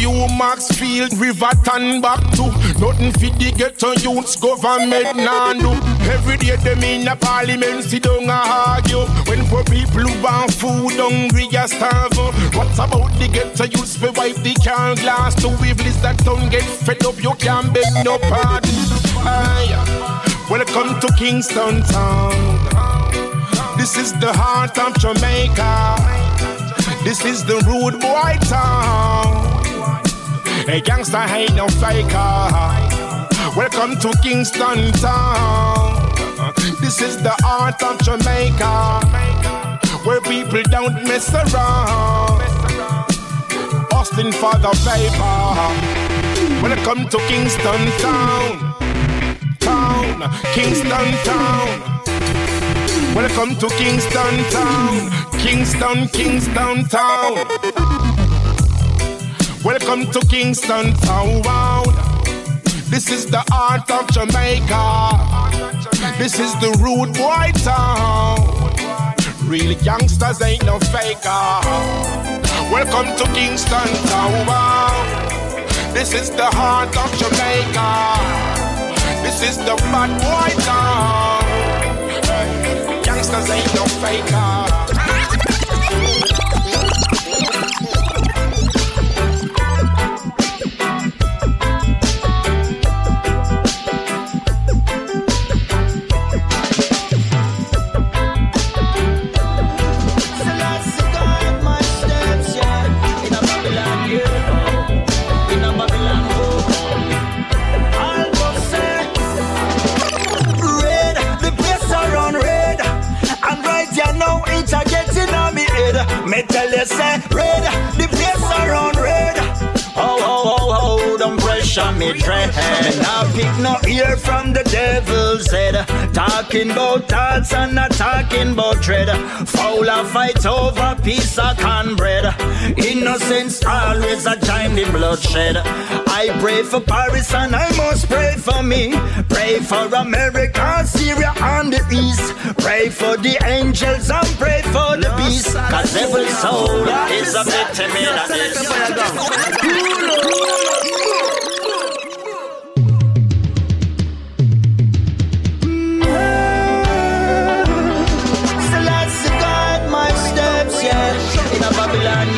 You Maxfield, Riverton back to nothing fit the ghetto youths government now do. Every day them in a parliament sit down and argue. When poor people want food hungry a starve. What about the ghetto youths we wipe the can glass to we've that don't get fed up you can't beg no pardon. Aye. Welcome to Kingston town. This is the heart of Jamaica. This is the rude boy town. A gangster ain't no faker. Welcome to Kingston town. This is the heart of Jamaica, where people don't mess around. Austin for the paper. Welcome to Kingston town town, Kingston town. Welcome to Kingston town, Kingston, Kingston town. Welcome to Kingston town. This is the art of Jamaica. This is the rude boy town. Real youngsters ain't no faker. Welcome to Kingston town. This is the heart of Jamaica. This is the bad boy town. Ain't no faker. Say, don't pressure me dread. Me now pick no ear from the devil's head. Talking about thoughts and not talking about dread. Fowler fight over piece of cornbread. Innocence always a giant in bloodshed. I pray for Paris and I must pray for me. Pray for America, Syria and the East. Pray for the angels and pray for the beast. Cause every soul is a victim in.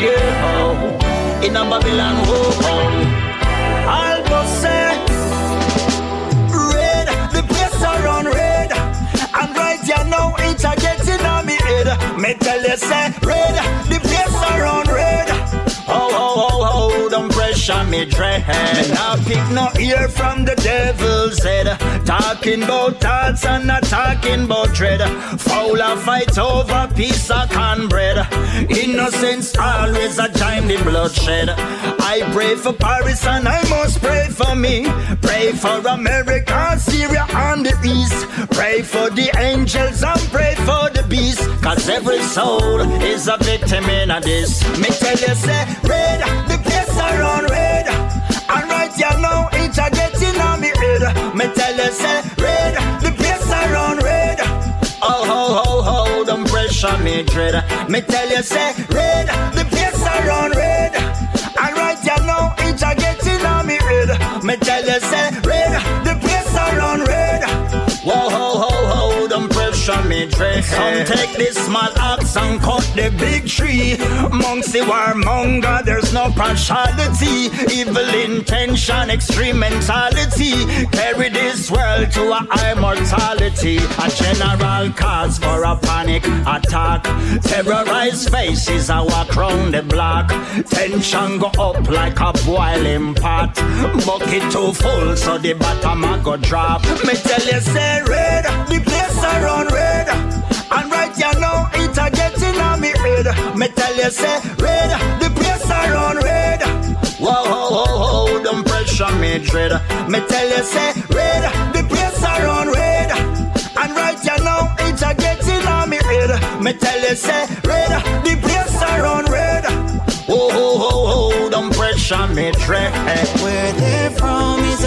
Yeah, oh. In a Babylon, oh, oh. Almost say, red, the place around red. And right here now, it's a getting on me head. Me tell you, say, red, the don't pressure me dread. Me not pick no ear from the devil's head. Talking about thoughts and not talking about dread. Fowler fight over piece of cornbread. Innocence always a giant in bloodshed. I pray for Paris and I must pray for me. Pray for America, Syria and the East. Pray for the angels and pray for the beast. Cause every soul is a victim in a this. Me tell you, say, red, the place around tell you, say, red, the place around red. Oh, ho, ho, ho, don't pressure me, dread. Me tell you, say, red, the place around red. And right you now, it's a getting on me red. Me tell you, say, pressure me dread. Some take this small axe and cut the big tree. The warmonger, there's no partiality. Evil intention, extreme mentality. Carry this world to a high mortality. A general cause for a panic attack. Terrorized faces walk round the block. Tension go up like a boiling pot. Bucket too full, so the bottom a go drop. Me tell you, say red, the place around red. And right you know it a getting on me red. Me tell you, say red, the place around red. Whoa, ho, ho, ho, them pressure me dread. Me tell you, say red, the place around red. And right you know it a getting on me red. Me tell you, say red, the place around red. Whoa, ho, ho, ho, them pressure me dread. Where they're from is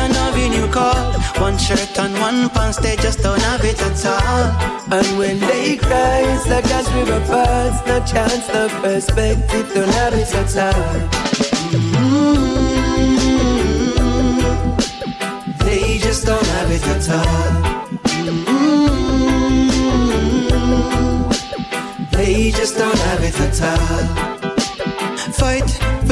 One shirt and one pants, they just don't have it at all. And when they cry, it's like as river falls No chance, no perspective, don't have it at all. Mm. They just don't have it at all. Mm. They just don't have it at all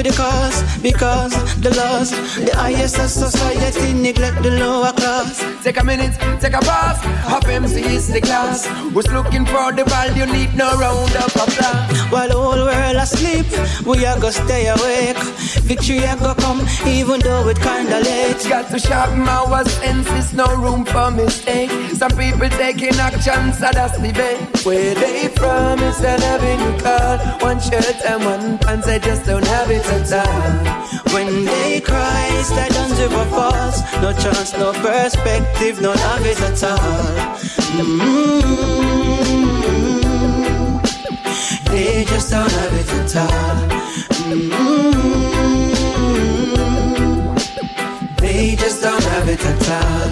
the cause because the laws, the highest of society neglect the lower class. Take a minute, take a pause. Half MC is the class. Who's looking for the value? Need no round of applause. While the whole world asleep, we are gonna stay awake. Victory are gonna come, even though it kinda late. Got to sharpen our senses, no room for mistake. Some people taking action, so that's the way. Where they from is an avenue called One shirt and one pants, they just don't have it When they cry, it's like Duns River Falls No chance, no perspective, no love it at all. Mm. They just don't have it at all. Mm. They just don't have it at all.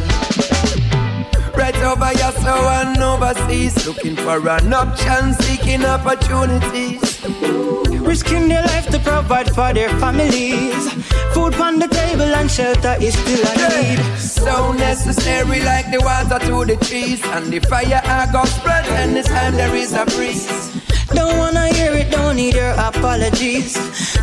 Right over your soul and overseas. Looking for an option, seeking opportunities. Risking their life to provide for their families. Food on the table and shelter is still a need. So necessary, like the water to the trees. And the fire I got spread, and this time there is a breeze. Don't wanna hear it, don't need your apologies.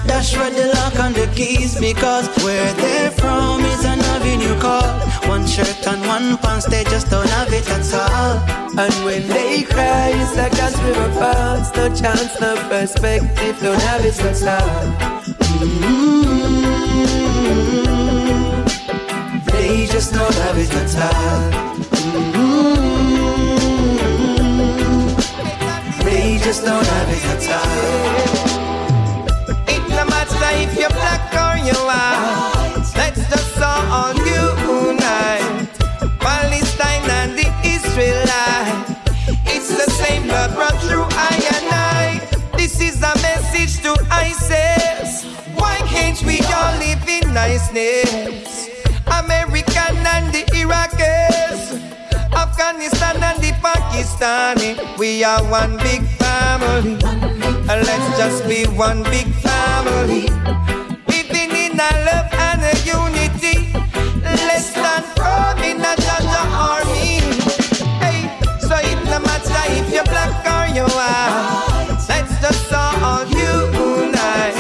Dash red the lock and the keys because where they're from is an avenue called One shirt and one pants, they just don't have it at all. And when they cry, it's like a river falls. No chance, no perspective, don't have it at all. Mm-hmm. They just don't have it at all. Mm-hmm. They just don't have it at all. If you're black or you're white. Let's just all unite. Palestine and the Israelite. It's the same blood run through I and I. This is a message to ISIS. Why can't we all live in niceness? American and the Iraqis. Afghanistan and the Pakistani, we are one big family. Let's just be one big family. Living in a love and a unity. Let's stand firm in a Jah Jah army. Hey, so it no matter if you're black or you're white. Let's just all unite.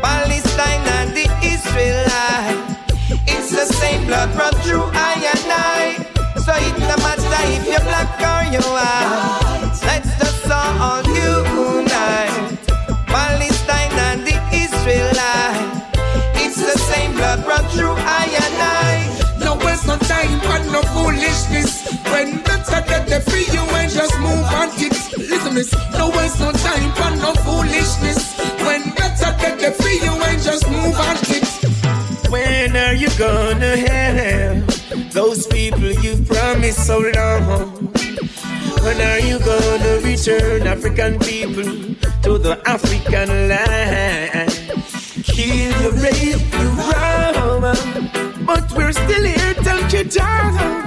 Palestine and the Israelite. It's the same blood run through I and I. So it no matter if you're black or you're white. Time and no foolishness. When better get the free you and just move on it. Listen miss, no waste no time and no foolishness. When better get the free you and just move on it. When are you gonna help those people you've promised so long? When are you gonna return African people to the African land? Kill you, rape you, rob, but we're still here, don't you, darling?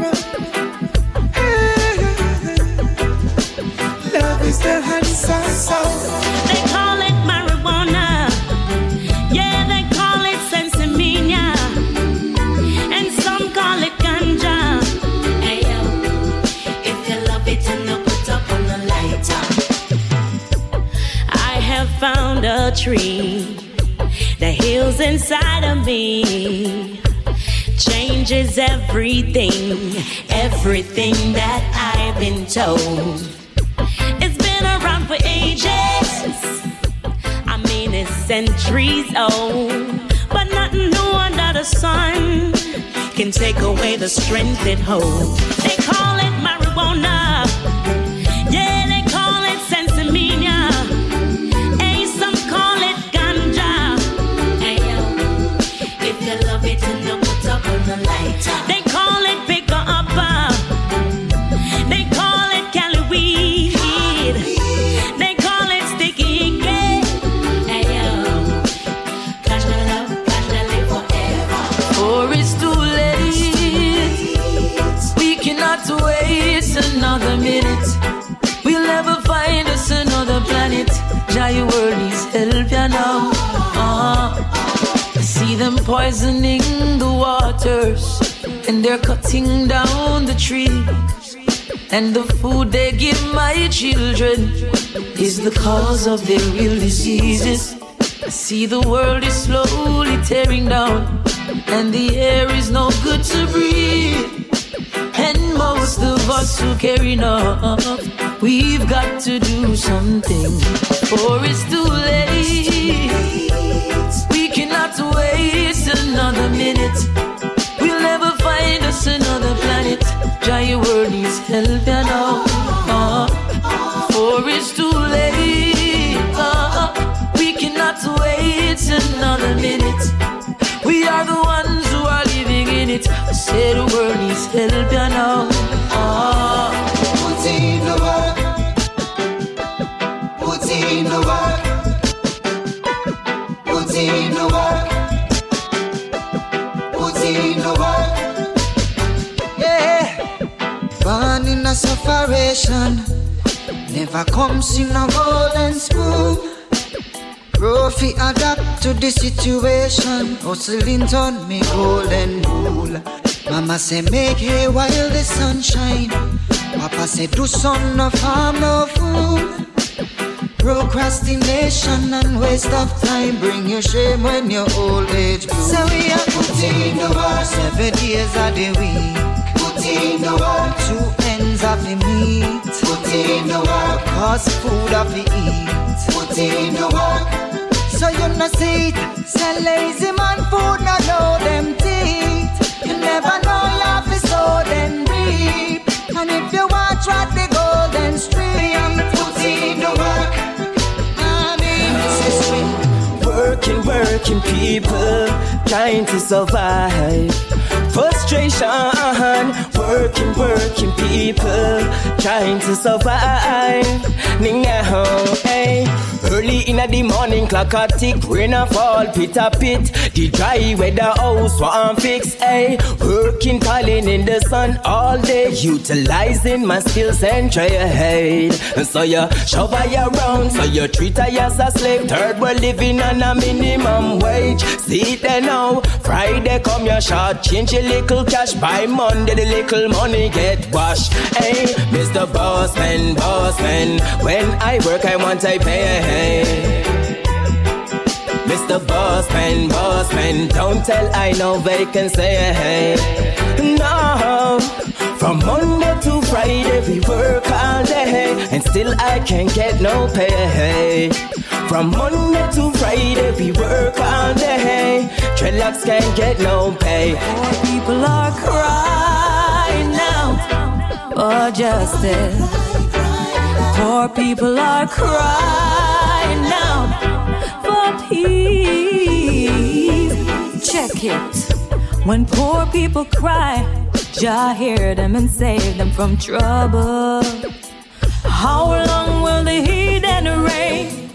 Love is the answer. They call it marijuana. Yeah, they call it sensimilla. And some call it ganja. Hey yo, if you love it, then you put up on the lighter. I have found a tree that heals inside of me. Changes everything, everything that I've been told. It's been around for ages. I mean, it's centuries old. But nothing new under the sun can take away the strength it holds. They call it marijuana. Poisoning the waters, and they're cutting down the trees. And the food they give my children is the cause of their real diseases. I see the world is slowly tearing down, and the air is no good to breathe. And most of us who carry enough, we've got to do something, or it's too late. We cannot wait another minute. We'll never find us another planet. Giant world needs help, you know. Uh, for it's too late. Uh, we cannot wait another minute. We are the ones who are living in it. I say the world needs help, you know. Never comes in a golden spoon. Profi adapt to the situation. Hustling on me golden rule. Mama say make hay while the sun shine. Papa say do son no farm no fool. Procrastination and waste of time bring you shame when your old age blue. So we are putting the work seven days of the week. Putting the work two ends of the meat. Putting the work cause food of the eat. Putting the work so you no see it. Say lazy man food no know them teeth. You never know you have to sow then reap. And if you want try the golden stream, put in the work. I mean, Working, working people trying to survive. Frustration, working, working people trying to survive. Now, hey. Early in the morning, clock a tick, rain a fall, pit a pit. The dry weather house want fix, hey. Working, calling in the sun all day, utilizing my skills and trade. And so you shove around, so you treat her as a slave. Third world living on a minimum wage. See it now, Friday come your short, change your little cash. By Monday the little money get washed. Hey, Mr. Bossman, Bossman, when I work I want I pay. Mr. Bossman, Bossman, don't tell I no vacancy. No, from Monday to Friday we work all day, and still I can't get no pay. From Monday to Friday we work all day, dreadlocks can't get no pay. people are crying out for justice. Poor people are crying Check it. When poor people cry, Jah hear them and save them from trouble. How long will the heat and the rain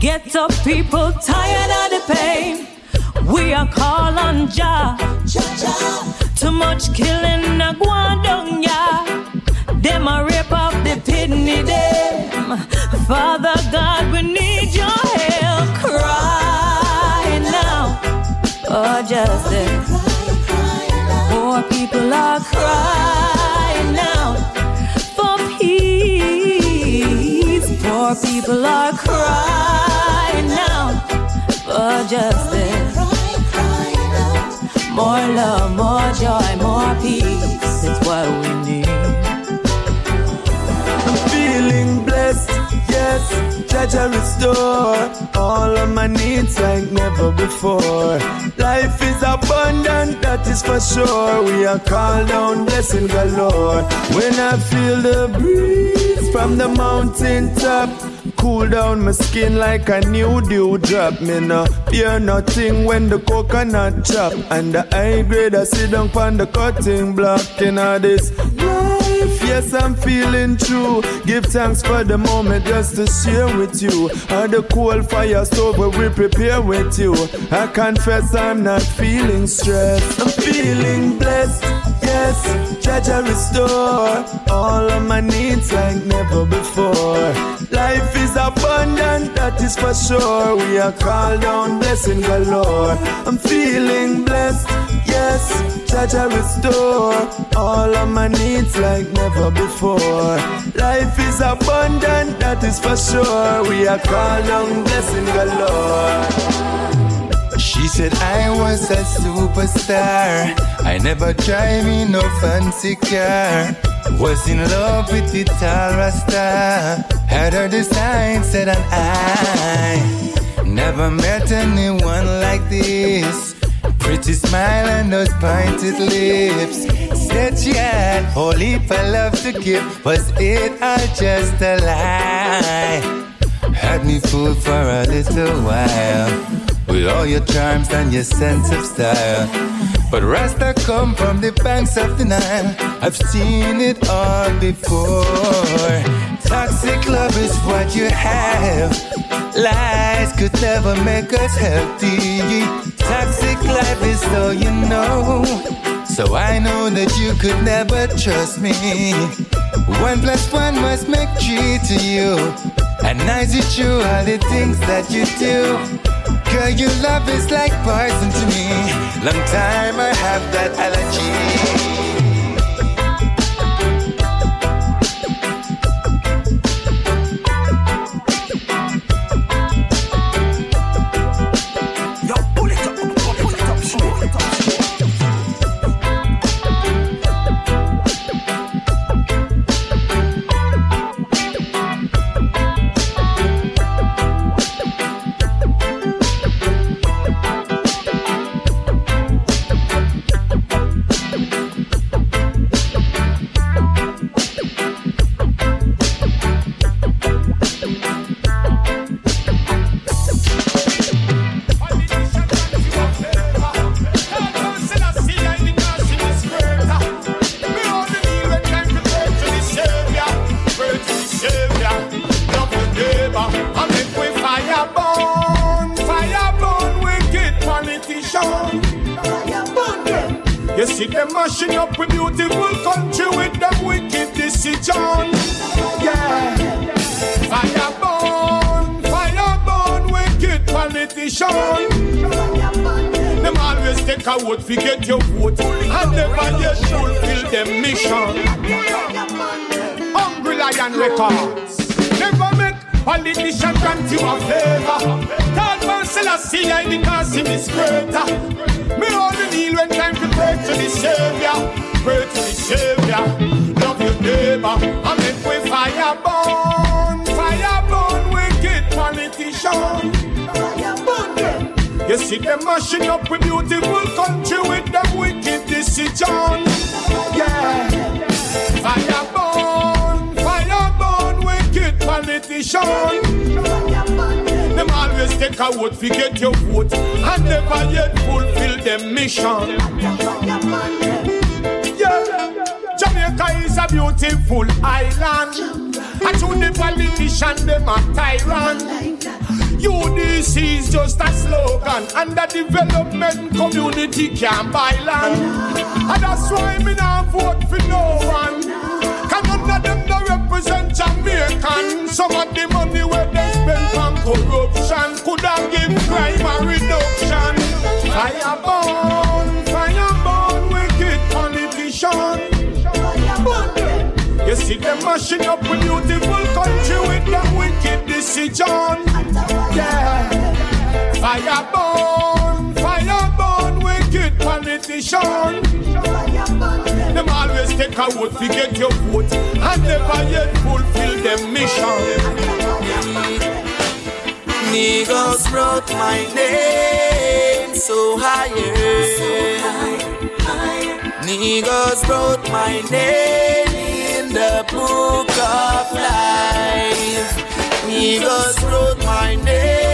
get up people tired of the pain? We are call on Jah. Too much killing a down ya. Them a rip off Nobody pity them. Father God, we need your for justice. More people are crying now for peace. Poor people are crying now for justice. More love, more joy, more peace. It's what we Jah Jah restore all of my needs like never before. Life is abundant, that is for sure. We are called down blessing galore. When I feel the breeze from the mountain top. Cool down my skin like a new dew drop. Me no fear nothing when the coconut chop. And the high grade I sit down on the cutting block. In all this yes, I'm feeling true. Give thanks for the moment just to share with you. And the cool fire stove where we prepare with you. I confess I'm not feeling stressed. I'm feeling blessed. Yes, Jah Jah restore all of my needs like never before. Life is abundant, that is for sure. We are called down blessing galore. I'm feeling blessed. Yes, Jah Jah restore all of my needs like never before. Life is abundant, that is for sure. We are called on blessing galore. She said I was a superstar. I never drive in no fancy car. Was in love with the tall Rasta. Had her design set an eye. Never met anyone like this. Pretty smile and those pointed lips. Said she had heap of love to give. Was it all just a lie? Had me fooled for a little while with all your charms and your sense of style. But Rasta come from the banks of the Nile. I've seen it all before. Toxic love is what you have. Lies could never make us healthy. Toxic life is all you know. So I know that you could never trust me. One plus one must make three to you. And I see true all the things that you do. Girl, your love is like poison to me. Long time I have that allergy. Records never make politician grant you a favor. God man Selassie, I because him is greater. Me only kneel when time to pray to the Savior. Pray to the Savior. Love your neighbor. And make we fire burn. Fire burn wicked politician. You see them mashing up with beautiful country with them wicked decision. Yeah. Politician. Them always take a vote to get your vote and never yet fulfill them mission. Yeah. Jamaica is a beautiful island. I to the politician, them a tyrant. UDC is just a slogan, and the development community can't buy land. And that's why me not vote for no one. Represent Jamaican. Some of the money where they spend on corruption could have give crime a reduction. Fireborn, fireborn, wicked politician. You see them mashing up a beautiful country with them wicked decision. Yeah. Fireborn, politician. Them always take a vote to get your vote and never yet fulfill them mission. Niggas wrote my name so higher. Niggas wrote my name in the book of life. Niggas wrote my name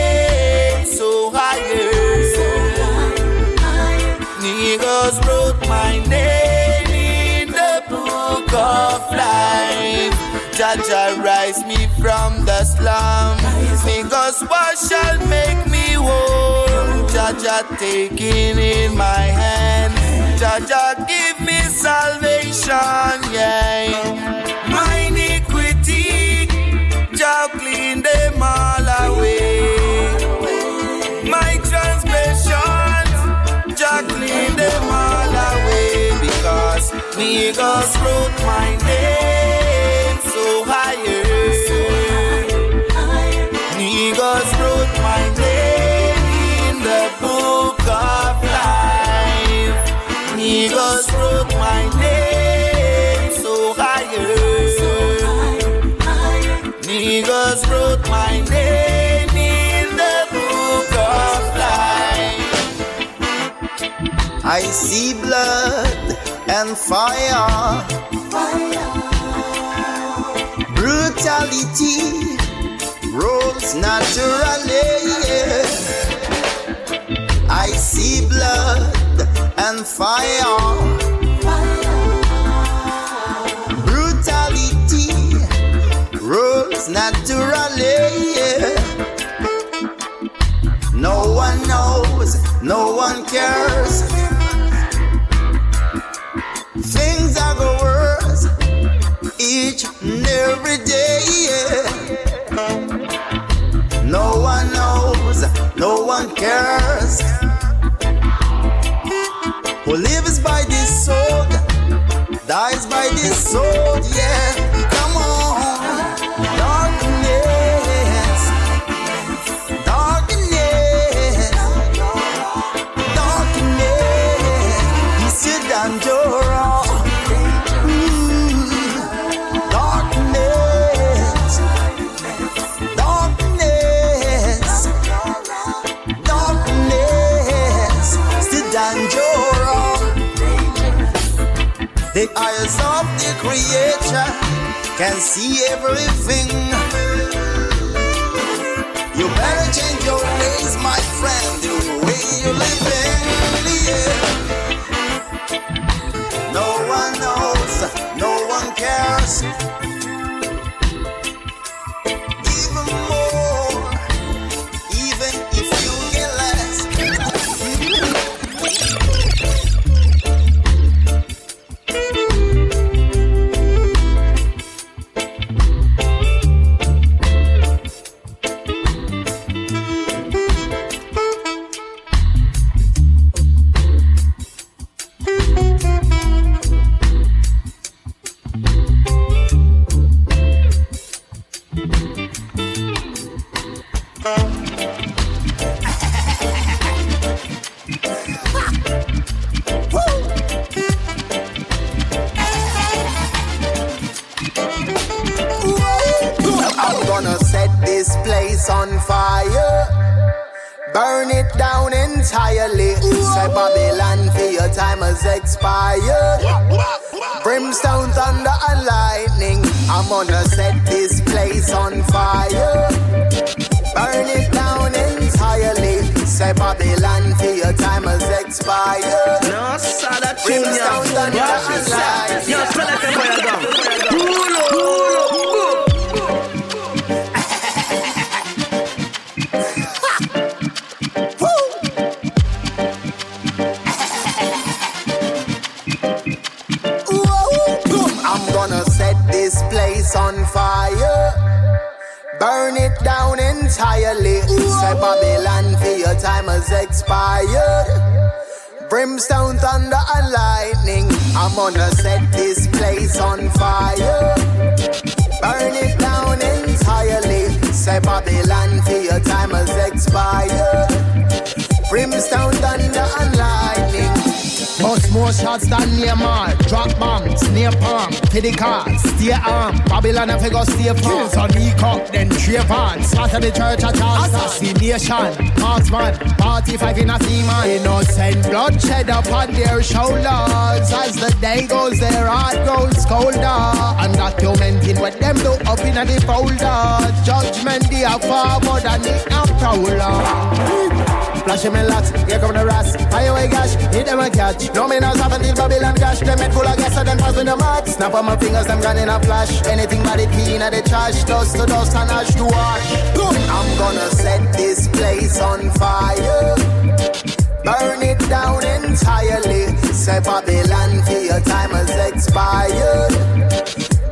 Niggas wrote my name in the book of life. Jah Jah rise me from the slum. Because what shall make me whole? Jah Jah taking in my hand. Jah Jah give me salvation, yeah. My iniquity, niggas wrote my name so higher. Niggas wrote my name in the book of life. Niggas wrote my name so higher. Niggas wrote my name in the book of life. I see blood and fire. Brutality rolls naturally. I see blood and fire. Brutality rolls naturally. No one knows, no one cares. Things are go worse each and every day. No one knows, no one cares. Who lives by this sword dies by this sword, yeah. Creator can see everything. You better change your ways, my friend, the way you're living. Yeah. No one knows, no one cares. Farm. Kills on e then Trayvon. The church at Assassination, marksman, party five in a theme. Innocent bloodshed upon their shoulders. As the day goes, their heart grows colder. Undocumented what them do up in the folder. Judgment, they are forward and they are prowler. Flash him in lots, here come the rats. High away gash, hit them a catch. No me not stop until Babylon cash. Them head full of gas, so them pass with the mat. Snap on my fingers, them gone in a flash. Anything but it clean at the trash. Dust to dust and ash to wash. I'm gonna set this place on fire. Burn it down entirely. Say Babylon, for your time has expired.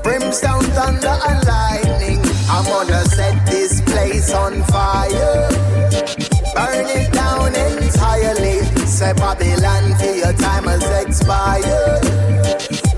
Brimstone, thunder, and lightning. I'm gonna set this place on fire. Burn it down entirely. Say Babylon, for your time has expired.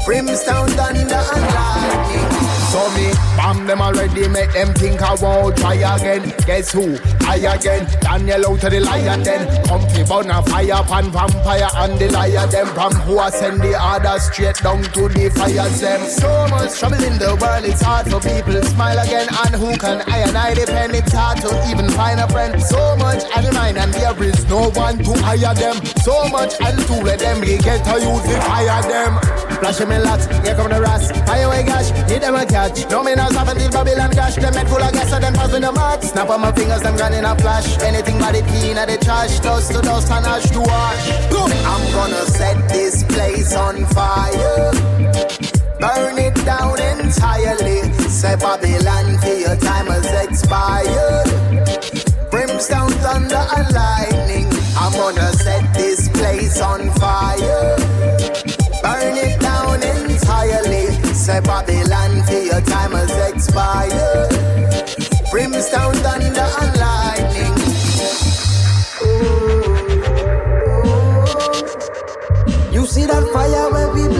Brimstone, thunder, and lightning. So me bomb them already, make them think I won't try again. Guess who? I again. Daniel out to the lion then. Comfy burn a fire pan vampire and the liar them. From who I send the order straight down to the fire them. So much trouble in the world, it's hard for people smile again. And who can I and I depend? It's hard to even find a friend. So much I mind and there is no one to hire them. So much I'll to let them get to use the fire them. Flash them in lots, here come the rats. Fire away gash, hit them a catch. No me not stop until Babylon crash. Them head full of gas, so them pass with the mark. Snap on my fingers, them gone in a flash. Anything but it clean at the trash. Dust to dust and ash to ash. I'm gonna set this place on fire. Burn it down entirely. Say Babylon, for your time has expired. Brimstone, thunder, and lightning. I'm gonna set this place on fire. Say Babylon, for your time has expired. Brimstone, thunder, and lightning. You see that fire when we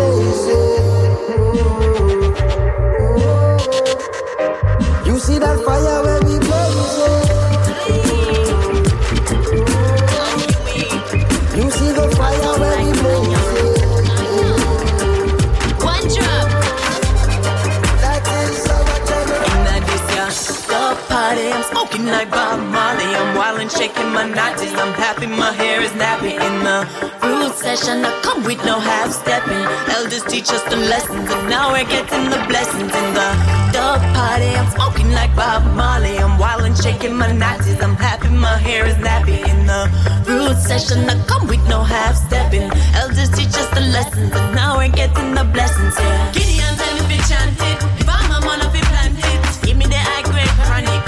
smoking like Bob Marley. I'm wild and shaking my nighties. I'm happy, my hair is nappy. In the fruit session, I come with no half stepping. Elders teach us the lessons, and now we're getting the blessings. In the the party, I'm smoking like Bob Marley. I'm wild and shaking my nighties. I'm happy, my hair is nappy. In the fruit session, I come with no half stepping. Elders teach us the lessons, and now we're getting the blessings. Yeah. Gideon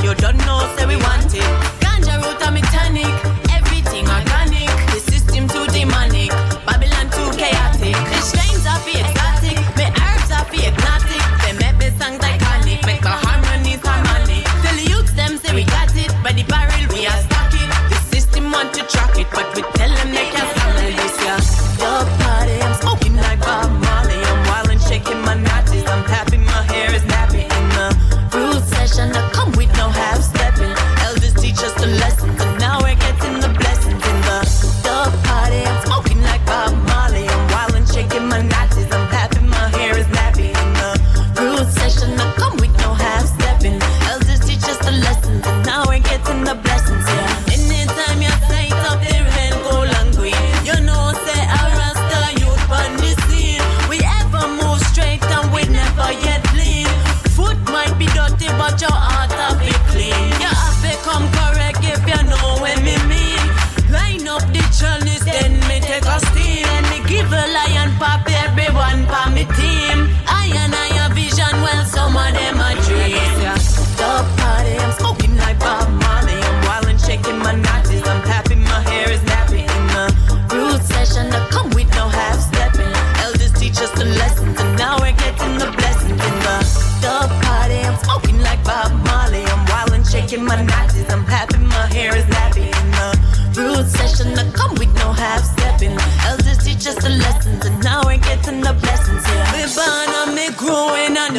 You don't know, say we want it.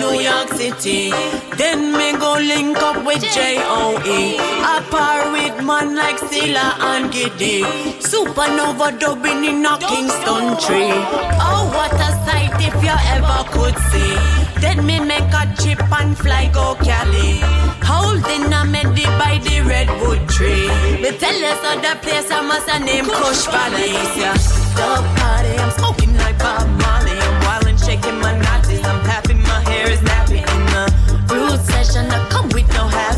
York City. Then me go link up with J.O.E. I par with man like Silla and Giddy. Supernova dubbing in a Kingston tree. Oh, what a sight if you ever could see. Then me make a chip and fly go Cali. Holding a medi by the redwood tree. Me tell us other place I must a name Kush Valley. Yeah. The party, I'm smoking like Bob Marley. I'm wild and shaking my session. I come with no half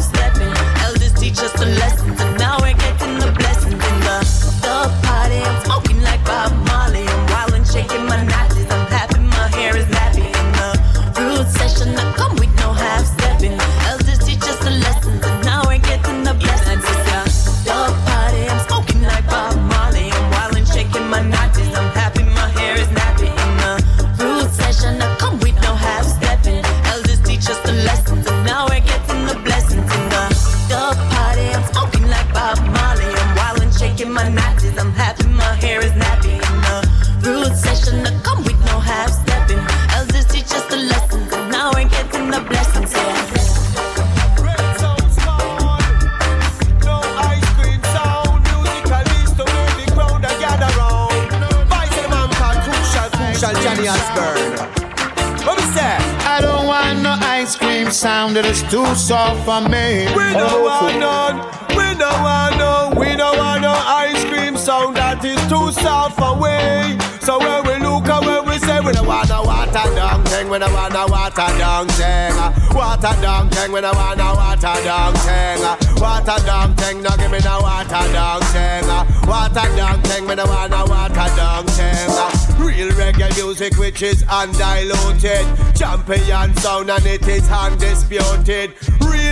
cream sound, it is too soft for me. Oh, we don't want none. We don't want no. We don't want no ice cream sound that is too soft away. So when we look at when we say we don't want no water down thing, we don't want no water down thing. Ah. Water down thing, we don't want no water down thing. Ah. Water down thing, no give me no water down thing. Ah. Water down thing, we don't want no water down thing. Real reggae music which is undiluted, champion sound and it is undisputed. Real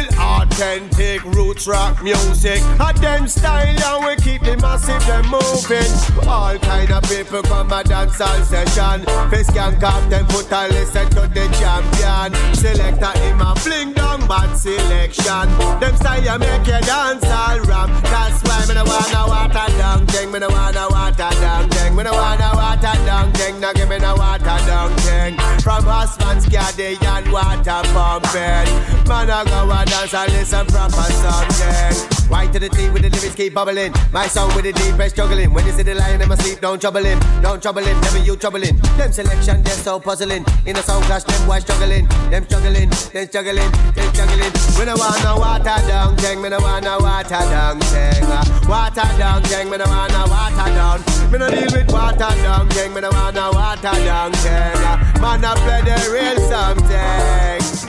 authentic roots rock music, a them style and we keep the massive them moving. All kind of people come a dance all session. Face can come them put a listen to the champion. Selector him a fling down bad selection. Them style make you dance all ram. That's why me no wanna water down thing. Me no wanna water down thing. Me no wanna water down thing. Now give me no water down thing. From husband's and water pumping. Man I go a dance and listen proper something. White to the T with the lyrics keep bubbling. My song with the deepest struggling. When you see the lion in my sleep, don't trouble him. Don't trouble him, never you troubling. Them selection, they're so puzzling. In a sound clash, them boys struggling. Them struggling, them struggling, them struggling. We no want no water down thing. Me no want no water down. Uh, Water down thing. Me no want no water down. Me no deal with water down thing. Me no want no water down. Uh, Man, I play the real something.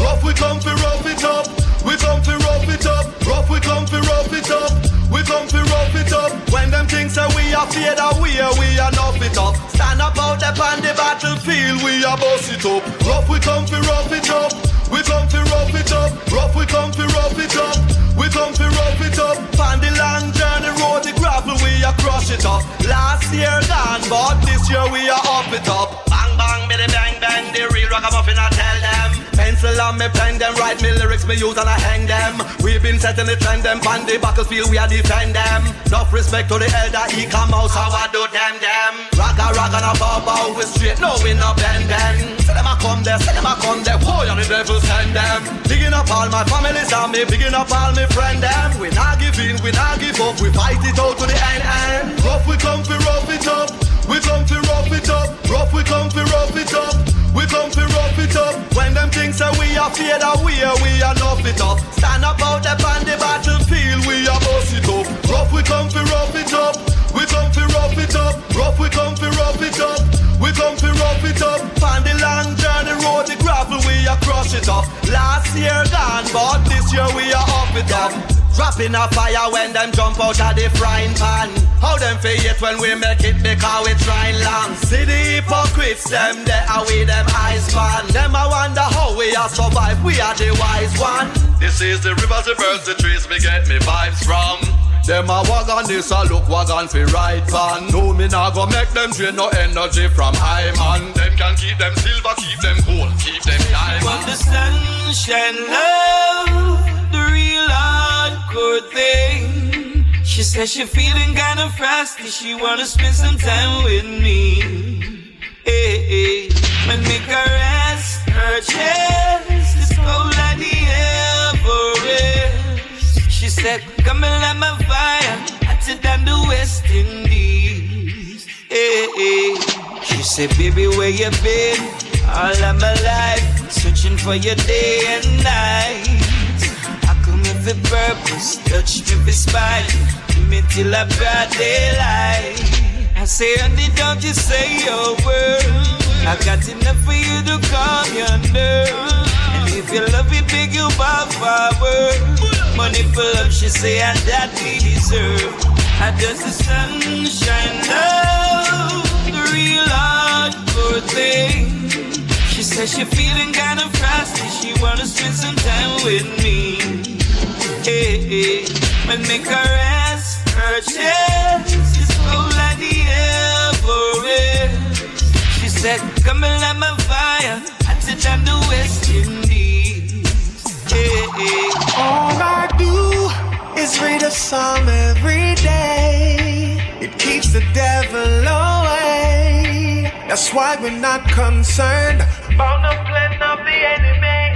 Rough we come fi rough it up. We come fi rough it up. Rough we come fi rough it up. We come fi rough it up. When them things say we are fear that we are we are nuff it up. Stand up out there on the battlefield, we are boss it up. Rough we come fi rough it up. We come fi rough it up. Rough we come fi rough it up. We come fi rough it up. On the long journey road, the gravel we are crush it up. Last year gone, but this year we are up it up. Bang bang, biddy bang bang, the real ragamuffin I tell them. Pencil on me pen them, write me lyrics me use and I hang them. We've been setting the trend them, on the battlefield we are defend them. Enough respect to the elder, he come out, how I do them them. Raga raga na bow bow, we straight, no we no bend bend. Say them a come there, say them a come there, whoa, you the devil send them. Bigging up all my families and me, bigging up all me friend them. We not give in, we not give up, we fight it out to the end end. Rough we come fi rough it up, we come fi rough it up. Rough we come fi rough it up. We come fi rough it up. When them things say we are fear that we are, we are nuff it up. Stand up out there on the battlefield, we are boss it up. Rough we come fi rough it up. We come fi rough it up. Rough we come fi rough it up. We come fi rough it up. On the long journey road, the gravel we are crush it up. Last year gone, but this year we are up it up. Dropping a fire when them jump out of the frying pan. How them feel it when we make it because we trying long. See the hypocrites, them there are we them eyes fan. Them I wonder how we are survive. We are the wise one. This is the rivers, the birds, the trees. Me get me vibes from. Them a wag on this, a look wag on fi right pan. No, me nah go make them drain no energy from high man. Them can keep them silver, keep them gold, keep them diamond. But the sunshine love, the real hardcore thing. She says she feeling kinda frosty, she wanna spend some time with me. Hey, hey. Let me caress her searches. It's cold like the Everest. She said, Come and light my fire. Hotter than the West Indies. Hey, hey. She said, Baby, where you been? All of my life, searching for you day and night. Come a purpose, touch me with spine, me till I brought daylight. I say, honey, don't you say your word. I got enough for you to your nerve. And if you love it big, you buy forward. Money for love, she say, and that we deserve. I just the sunshine, love, the real hardcore thing. She says she feeling kinda frosty, she wanna spend some time with me. Hey, hey, but make her chest. It's cold like the Everest. She said, Come and light my fire, hotter than the West Indies. Hey. All I do is read a psalm every day. It keeps the devil away. That's why we're not concerned about the plan of the enemy.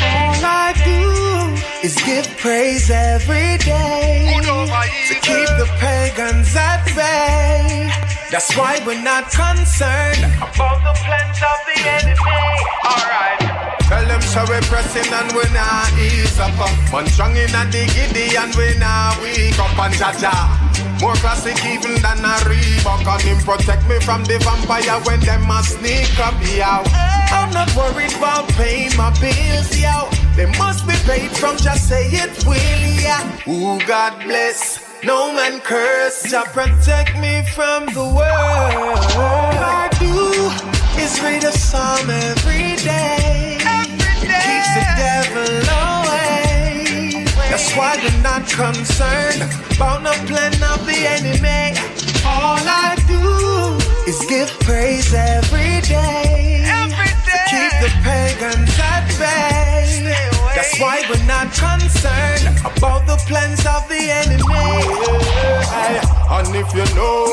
All I do is give praise every day to keep the pagans at bay. That's why we're not concerned about the plans of the enemy. Alright. Tell them so we're pressing and we're not ease up. Man strong in a and we're not weak up and Jah Jah. More classic even than a Reebok and him protect me from the vampire when them a sneak up, yo. I'm not worried about paying my bills, yo. They must be paid from just say it will, yeah. Ooh, God bless. No man curse, Jah protect me from the world. All I do is read a psalm every day. Keeps the devil away. That's why we're not concerned about no plan of the enemy. All I do is give praise every day. To keep the pagans at bay. That's why we're not concerned about the plans of the enemy. And if you know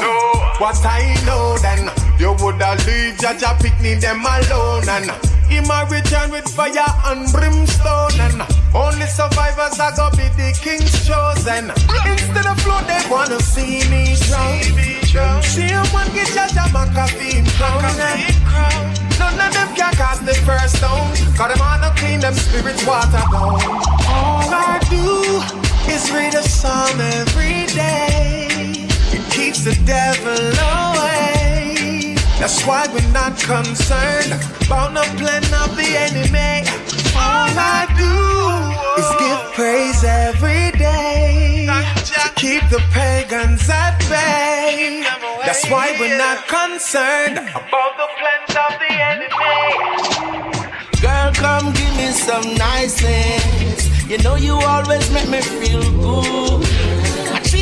what I know, then you woulda leave Jah Jah picnic them alone and he might return with fire and brimstone and only survivors are gonna be the king's chosen. Instead of float, they wanna see me drown. See him one get Jah Jah McAfee crown. None of them can cast the first stone. Cause them wanna clean them spirits water down. All I do is read a psalm every day. It keeps the devil. That's why we're not concerned about no plan of the enemy. All I do is give praise every day to keep the pagans at bay. That's why we're not concerned about the plans of the enemy. Girl, come give me some niceness. You know you always make me feel good.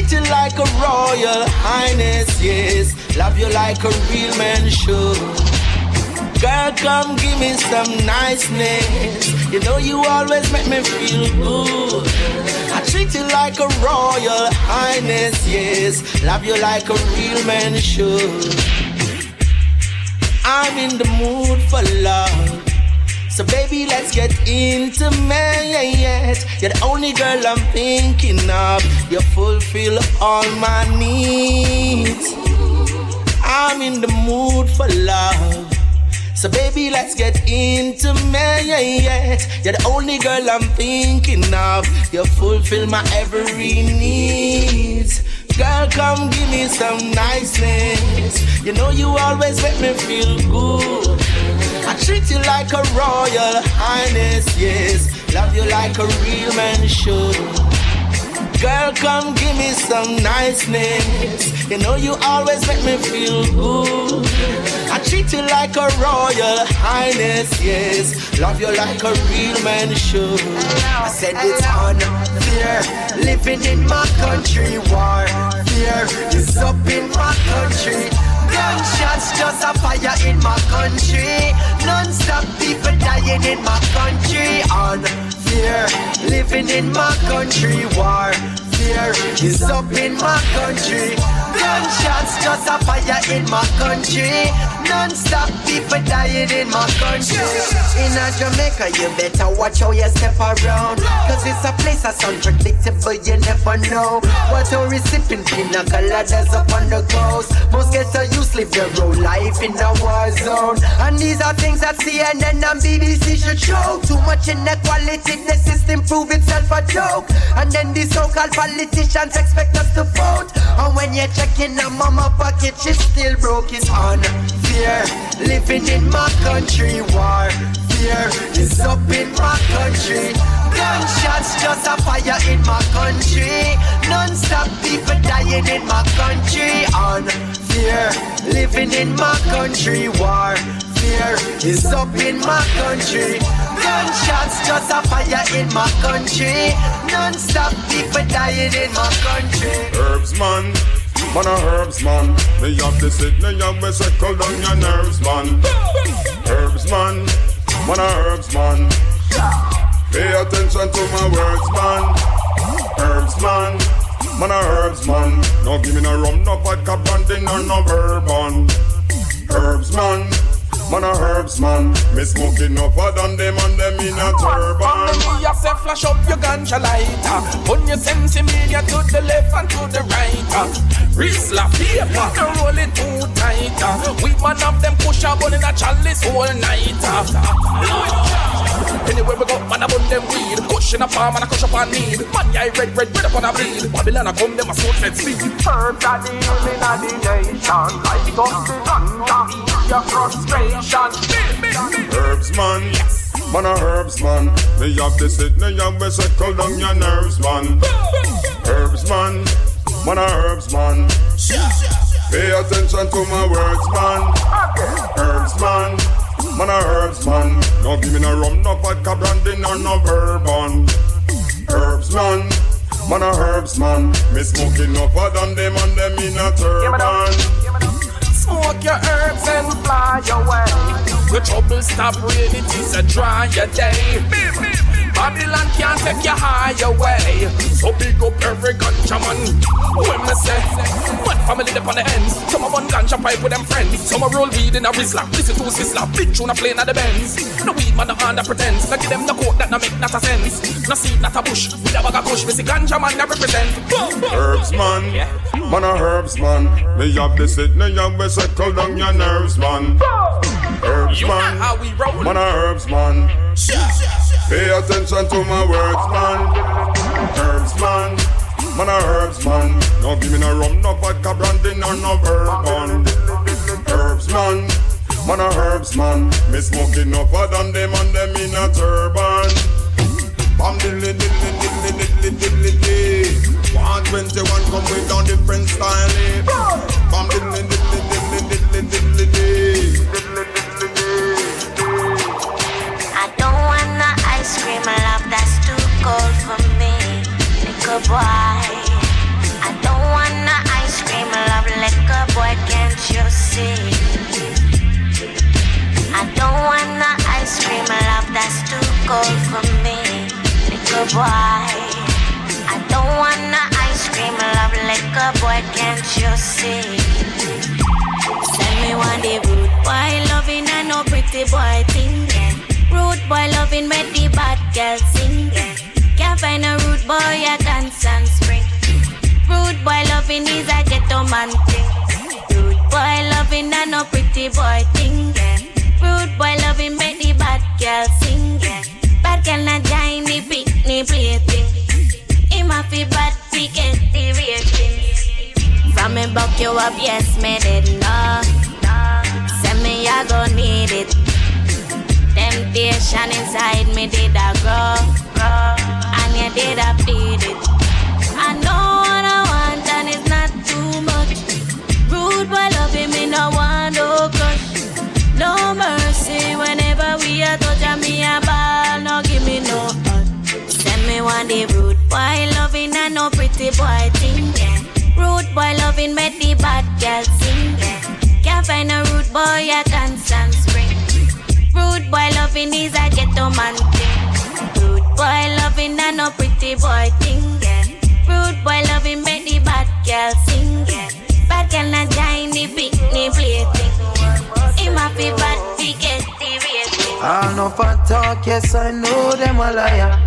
Treat you like a royal highness, yes. Love you like a real man should. Girl, come give me some niceness. You know you always make me feel good. I treat you like a royal highness, yes. Love you like a real man should. I'm in the mood for love. So baby, let's get intimate. You're the only girl I'm thinking of. You fulfill all my needs. I'm in the mood for love. So baby, let's get intimate. You're the only girl I'm thinking of. You fulfill my every needs. Girl, come give me some niceness. You know you always make me feel good. I treat you like a royal highness, yes. Love you like a real man should. Girl, come give me some niceness. You know you always make me feel good. I treat you like a royal highness, yes. Love you like a real man should. I said it's unfair living in my country. War fear is up in my country. Gunshots just a fire in my country. Non-stop people dying in my country. Unfair living in my country. War fear up in my country. Gunshots just a fire in my country. Non-stop people dying in my country. In a Jamaica, you better watch how you step around. Cause it's a place that's unpredictable, you never know. What a recipient pina coladas up on the coast. Most get a youth live their whole life in a war zone. And these are things that CNN and BBC should show. Too much inequality, the system prove itself a joke. And then the so-called politicians expect us to vote. And when you're checking a mama pocket, she's still broke. On fear. Living in my country, war. Fear is up in my country. Gunshots just a fire in my country. Non-stop people dying in my country. On fear, living in my country, war. Fear is up in my country. Gunshots just a fire in my country. Non-stop people dying in my country. Herbs man. Man a herbs man. Me have the sickness and me circle down your nerves man. Herbs man. Man a herbs man. Pay attention to my words man. Herbs man. Man a herbs man. No give me no rum, no vodka, brandy, nor no bourbon. Herbs man Man a herbs man Me smoking up a than them and them in a turban Me a say flash up your ganja lighter Put your sensimilla to the left and to the right uh. Rizla paper, the roll it too tight uh. We man of them push a bun in a chalice all night uh. Anywhere we go, man, I bun them weed. Kush in a palm and a kush up on need. Man, yeah, red, red, red up on a bleed. Babylon, I come, them a sword fed speed. Herbs are the healing of the nation. Like something under your frustration. Herbs, man. Man a herbs man, me have the sickness and we settle down your nerves man. Herbs man, man a herbs man. Pay attention to my words man. Herbs man, man a herbs man. No give me no rum, no vodka, brandy, nor no bourbon. Herbs man, man a herbs man. Me smoking up than them and them in a turban. Smoke your herbs and fly away. Your trouble stop rain, it is a dry day. Babylon can't take you high away. So big up every ganja man. When me say, one family up on the ends. Some of one ganja pipe with them friends. Some a roll weed in a Rizla. Listen to Sizzla. Big tune a playing at the Benz. No weed man, no under pretense. No give them the coat that no make not a sense. No seed, not a bush. With a bag of kush, me see ganja man that represent. Herbs man, man a herbs man. Me have the sickness and we settle down your nerves man. Herbs You man, how we roll. man a herbs man. Pay attention to my words man. Herbs man, man a herbs man. No give me no rum, no vodka, brandy, nor no bourbon. Herbs man, man a herbs man. Me smoking up than them and them in a turban. Bam diddly diddly diddly diddly diddly diddly. 121 come with a different style. eh. Bam diddly diddly diddly diddly diddly diddly. No ice cream, love that's too cold for me. Liquor boy. I don't want no ice cream, love liquor boy, can't you see? I don't want no ice cream, love that's too cold for me. Liquor boy. I don't want no ice cream, love liquor boy, can't you see? Send me one day rude boy loving and no pretty boy thing. Yeah. Rude boy loving make the bad girl sing. Can't find a rude boy a dance and spring. Rude boy loving is a ghetto man thing. Rude boy loving and no pretty boy thing. Rude boy loving make the bad girl sing. Bad girl not join the picnic plaything. Him a fi bad fi get the rating. From me buck you up, yes, me did know. Say me, I gon' need it. Temptation inside me did a grow, and you did a feed it. I know what I want, and it's not too much. Rude boy loving me, no one no crush. No mercy whenever we are touch and me a ball, no give me no hug. Send me one day rude boy loving and no pretty boy thing. Yeah. Rude boy loving make the bad girl sing. Yeah. Can't find a rude boy a constant spring. Rude boy loving is a ghetto man thing. Rude boy loving and no pretty boy thing. Yeah. Rude boy loving make the bad girl sing. Bad girl not join the picnic plaything. Him happy bad to get the rating. All no for talk, yes I know them a liar.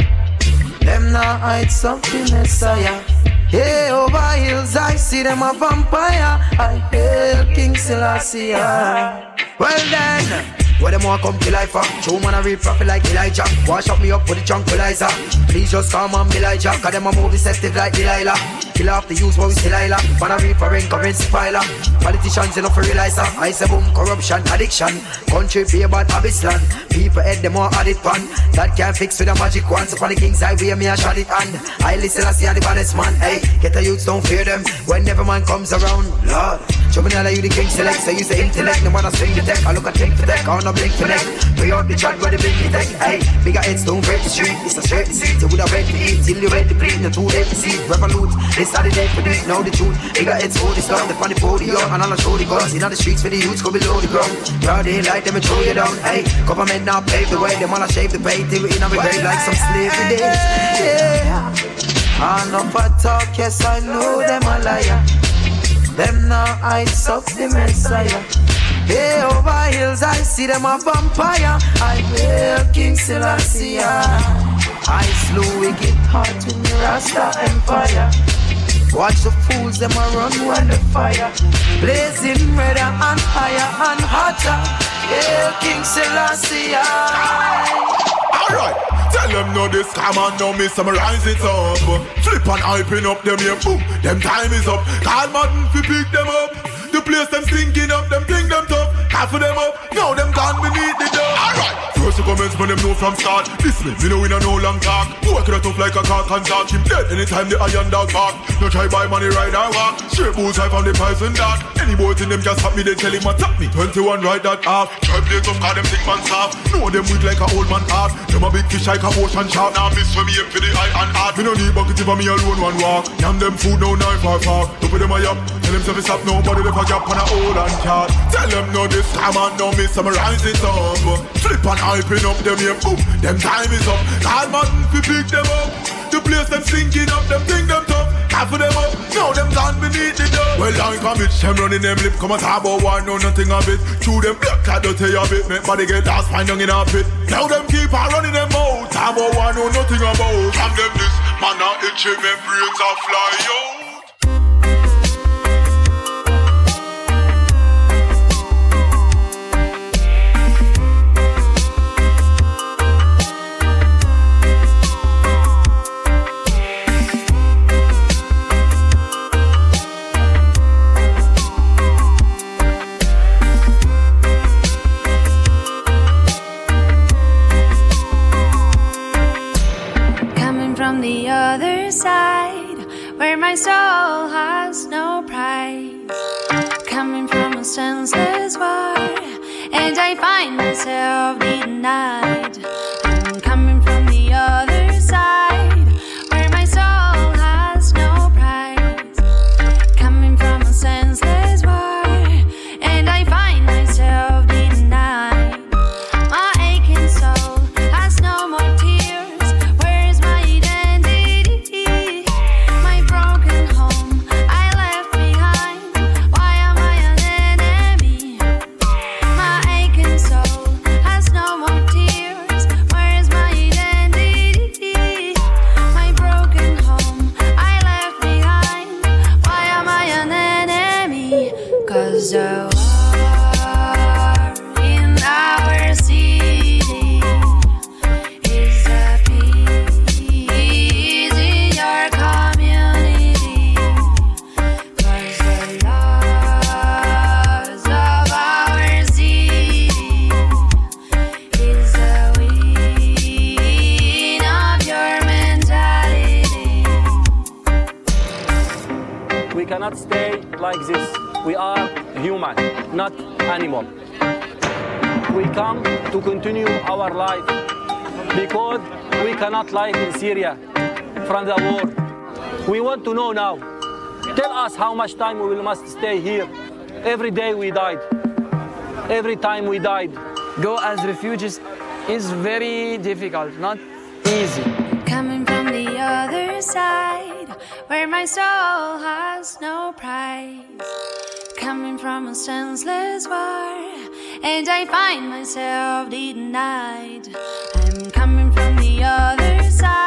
Them not hide something Messiah. Hey, over hills I see them a vampire. I hail King Selassie. Well then. Where them want come to life for? True man, I read profit like Elijah. Wash up me up with the tranquilizer. Please just come on, Elijah. Cause them a move deceptive like Delilah. Kill off the use, but we still Isla. Man, I read for rent, currency filer. Politicians enough for realize that. I say boom, corruption, addiction. Country be about habits land. People head them more added pan. That can't fix with a magic wand. So for the king's highway, me a shot it hand. I listen, I see the baddest man. Hey, get the youths, don't fear them. Whenever man comes around, Lord. Show me all you the king select. So use the intellect. No one swing the deck. I look at take the deck. I no blink for neck. Pay out the chat where the big tech. Hey, bigger heads don't break the street. It's a straight seat. So would have read to eat till you ready to bleed. Too late to see. Revolute. They started dead for this. Now the truth. Bigger heads hold the stuff. The funny podium. And all I show the guns. In the streets for the youths go below the ground. Broad daylight, them and throw you down. Hey, government now pave the way. Them I shave the pay. Till we in our grave like some slavery days. Yeah. I know for talk, yes, I know them a liar. Them now I suck the Messiah. Hey, over hills, I see them a vampire. I hail King Selassie. I slew wicked heart in the Rasta Empire. Watch the fools, them a run when the fire blazing redder and higher and hotter. Hail King Selassie. Alright. Tell them no this come on now me summarize it up. Flip and hyping up them here boom Them time is up. Call Madden fi pick them up The place them stinking up Them think them tough. Of them up Now them gone beneath the door Alright. First comments when them know from start. This me, me know we no no long talk. Work it tough like a cock and talk. Him dead anytime the iron dog bark. No try buy money ride or walk. Straight boots I found the poison dart Any boys in them just stop me They tell him attack me. 21 right that half Try days of car them think man soft Know them weak like a old man heart Them a big fish like a ocean shark. Now miss when me aim for the eye and heart. Me no need bucket if me alone one walk. Yam them food no knife or fork Don't put them a yap Tell them to stop nobody a gap on a old and cat Tell them no this come on no me summarize it up. Flip and hyping up them here boom Them time is up. Call Madden fi pick them up. The place them sinking up Them think them tough. Half of them up. Now them gone beneath the door Well like a bitch Them running them lip. Come and talk about war No nothing of it. Chew them black cat don't tell you a bit Make body get lost Find young in a pit. Now them keep on running them out. Talk about war No nothing about. From them this Man a itchy Them brains a fly out From the other side, where my soul has no pride. Coming from a senseless war, and I find myself denied. Not animal. We come to continue our life because we cannot live in Syria from the war. We want to know now. Tell us how much time we will must stay here. Every day we died. Every time we died. Go as refugees is very difficult, not easy. Coming from the other side, where my soul has no price. Coming from a senseless war, and I find myself denied. I'm coming from the other side,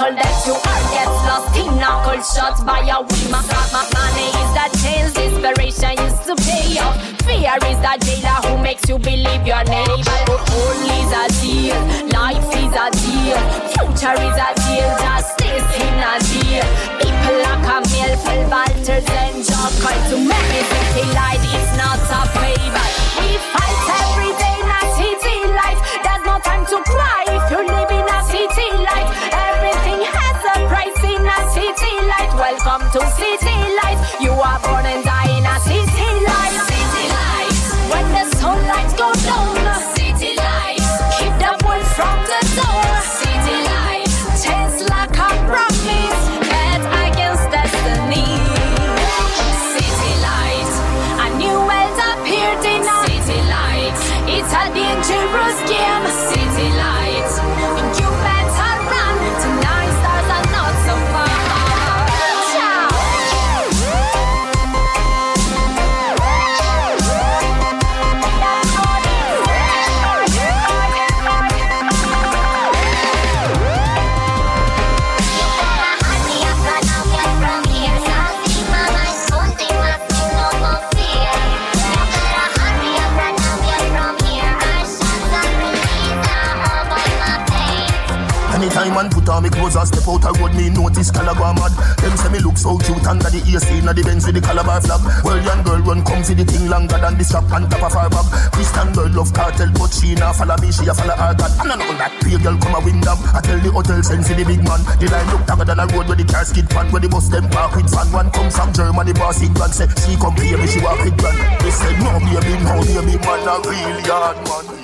All that you are gets lost in a cold shot by a whim. My money is the chains, desperation used to pay off. Fear is the jailer who makes you believe your neighbor. Gold is a deal, life is a deal. Future is a deal, justice in a deal. People like a meal, full Walters and Call to many city light, it's not a favor. We fight Welcome to clothes and step out a road, me notice Calabar mad. Them say me look so cute under the AC in the Benz with the Calabar flag. Well, young girl run come for the thing longer than the strap on top of her bag. Christian girl love cartel, but she nah follow me, she a follow her God. And I know that pay girl come a win them. I tell the hotel send for the big man. The line look longer than a road where the car skid pan, where the bus them park with van. One come from Germany, boss in grand say she come pay me, she walk with grand. They said no baby, no baby, man a real yard man.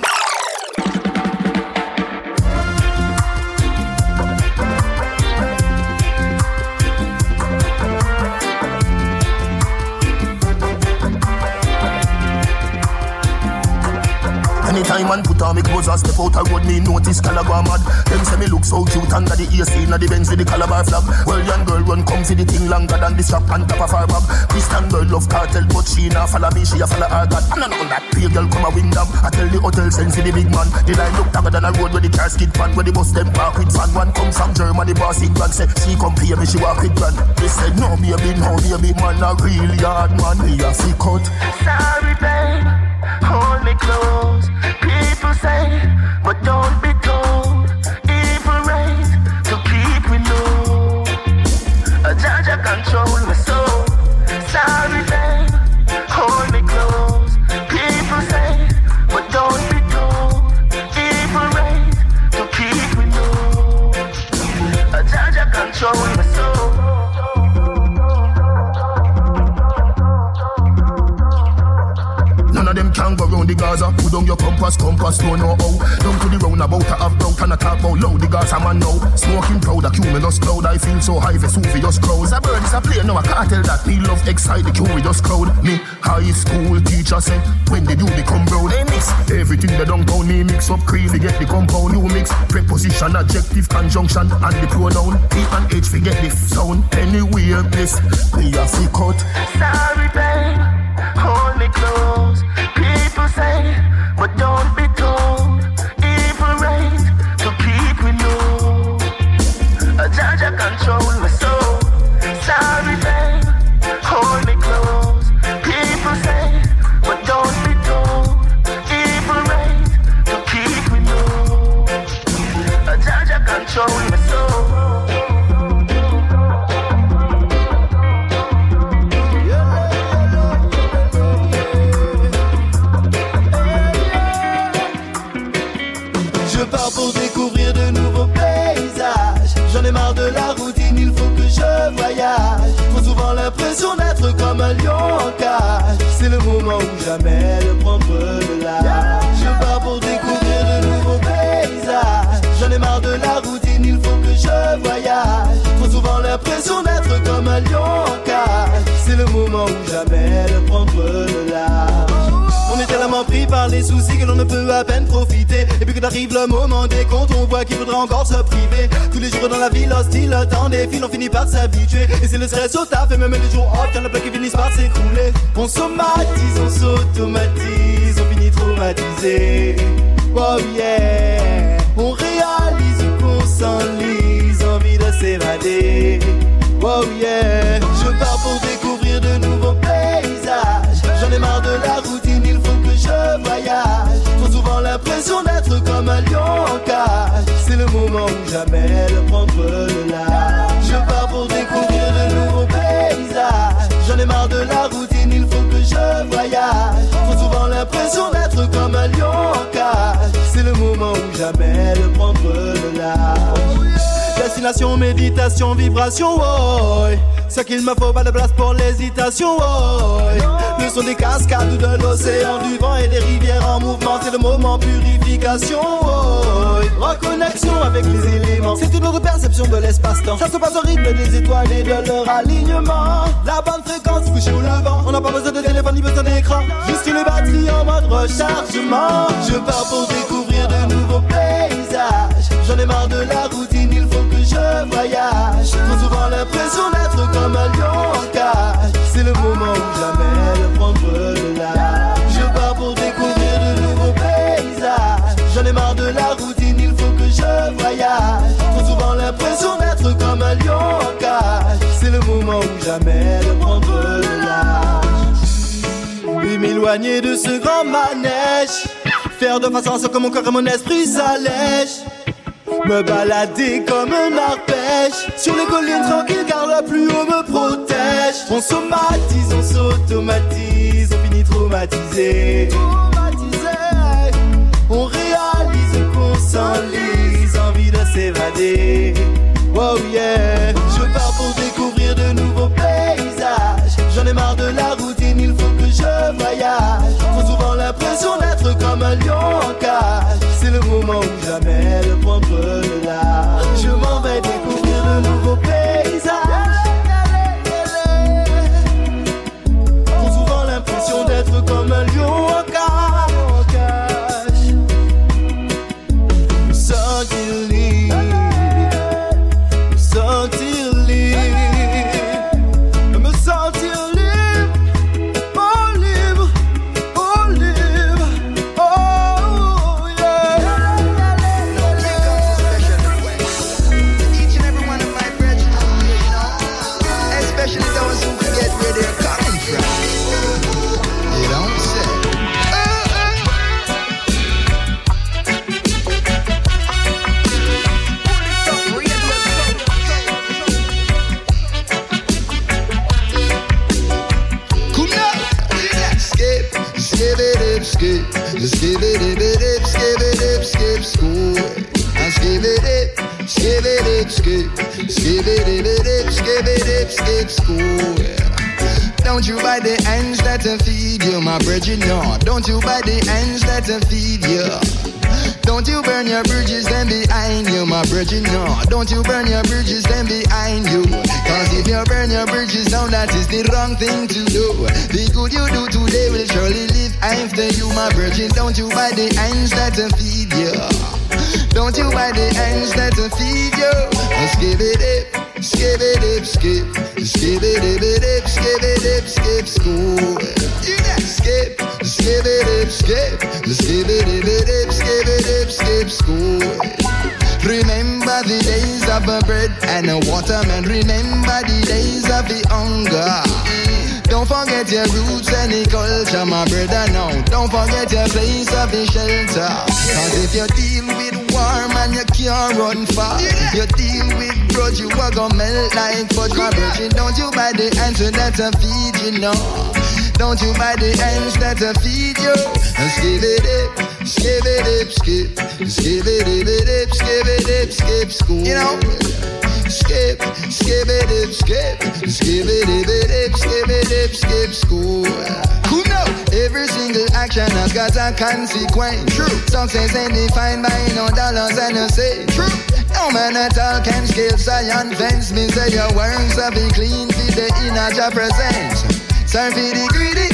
Anytime man put on me clothes and step out a road, me notice Calabar mad. Them say me look so cute under the AC, in the Benz with the Calabar flag. Well, young girl run come for the thing longer than the strap on top of her bag. Christian girl love cartel, but she nah follow me, she a follow her God. And I know that pale girl come a wing down. I tell the hotel send for the big man. The line look longer than a road where the car skid pan, where the bus them park with fan. One come from Germany, boss it grand. Say she come pay me, she walk with grand. They said no baby, no baby, man a real yard man. Me a fi cut. Sorry, babe, hold me close. People say, but don't be told. The Gaza. Put down your compass, compass, don't know how. Down to the roundabout, I have broke and I talk about loud. The Gaza man now. Smoking proud, a cumulus cloud. I feel so high, Vesuvius crowds. A bird is a plane, no, I can't tell that. Me love excite the curious crowd. Me high school teacher say, when did you become brown? They mix everything they don't downtown. Me mix up crazy, get the compound. You mix preposition, adjective, conjunction, and the pronoun. P and H, forget the sound. Anywhere, this, me a fi cut. Sorry, babe, me close. People say, but don't be told. Soucis que l'on ne peut à peine profiter. Et puis que t'arrive le moment des comptes, on voit qu'il faudra encore se priver. Tous les jours dans la ville hostile, le temps des fils, on finit par s'habituer. Et c'est le stress au taf, et même les jours off, y'en a plein qui finissent par s'écrouler. On somatise, on s'automatise, on finit traumatisé. Oh yeah, on réalise qu'on s'enlise, envie de s'évader. Oh yeah, je pars pour découvrir de nouveaux paysages. J'en ai marre de la routine, l'impression d'être comme un lion en cage. C'est le moment ou jamais de prendre le large. Je pars pour découvrir de nouveaux paysages. J'en ai marre de la routine, il faut que je voyage. Trop souvent l'impression d'être comme un lion en cage. C'est le moment ou jamais de prendre le large. Destination, méditation, vibration, oh Ce qu'il me faut, pas de place pour l'hésitation, oh Le son des cascades de l'océan, du vent et des rivières en mouvement C'est le moment purification, oh Reconnexion avec les éléments C'est une autre perception de l'espace-temps. Ça se passe au rythme des étoiles et de leur alignement. La bonne fréquence, couché au levant On n'a pas besoin de téléphone ni besoin d'écran. Juste les batteries en mode rechargement. Je pars pour découvrir de nouveaux paysages. J'en ai marre de la routine, Trop souvent l'impression d'être comme un lion en cage. C'est le moment ou jamais de prendre le large. Je pars pour découvrir de nouveaux paysages. J'en ai marre de la routine, il faut que je voyage. Trop souvent l'impression d'être comme un lion en cage. C'est le moment ou jamais de prendre le large. Et m'éloigner de ce grand manège. Faire de façon à ce que mon corps et mon esprit s'allègent. Me balader comme un arpège. Sur les collines tranquilles car le plus haut me protège. On somatise, on s'automatise On finit traumatisé. On réalise qu'on s'enlise Envie de s'évader. Oh yeah. Je pars pour découvrir de nouveaux paysages. J'en ai marre de la routine, il faut que je voyage. Trop souvent l'impression d'être comme un lion en cage moment ou jamais de prendre le large Je m'en vais découvrir de nouveaux paysages. Trop souvent l'impression d'être comme un lion no. Don't you buy the ends that feed you. Don't you burn your bridges then behind you, my no. Don't you burn your bridges then behind you. Cause if you burn your bridges down, that is the wrong thing to do. The good you do today will surely live after you, my virgin. Don't you buy the hands that feed you. Don't you buy the hands that feed you. Skip it up, skip it up, skip. Skip it up, skip it up, skip school. Yeah, skip, skip it skip. Skip it up, skip it up, skip school. Remember the days of a bread and a water, man. Remember the days of the hunger. Don't forget your roots and the culture, my brother, no. Don't forget your place of the shelter. Cause if you deal with warm and you can't run far, you deal with grudge, you are gonna melt like fudge, my brother. Don't you buy the answer that I feed you, no. Don't you buy the ends that I feed you. Skip it up, skip it up, skip, skip it up, skip it up, skip school. You know skip, skip it dip, skip, skip it dip, skip it dip, skip school. Who know? Every single action has got a consequence. True. Success ain't defined by no dollars and a cent. True. No man at all can scale science fence. Me say your works have be clean for the inner presence. Serve for the greedy,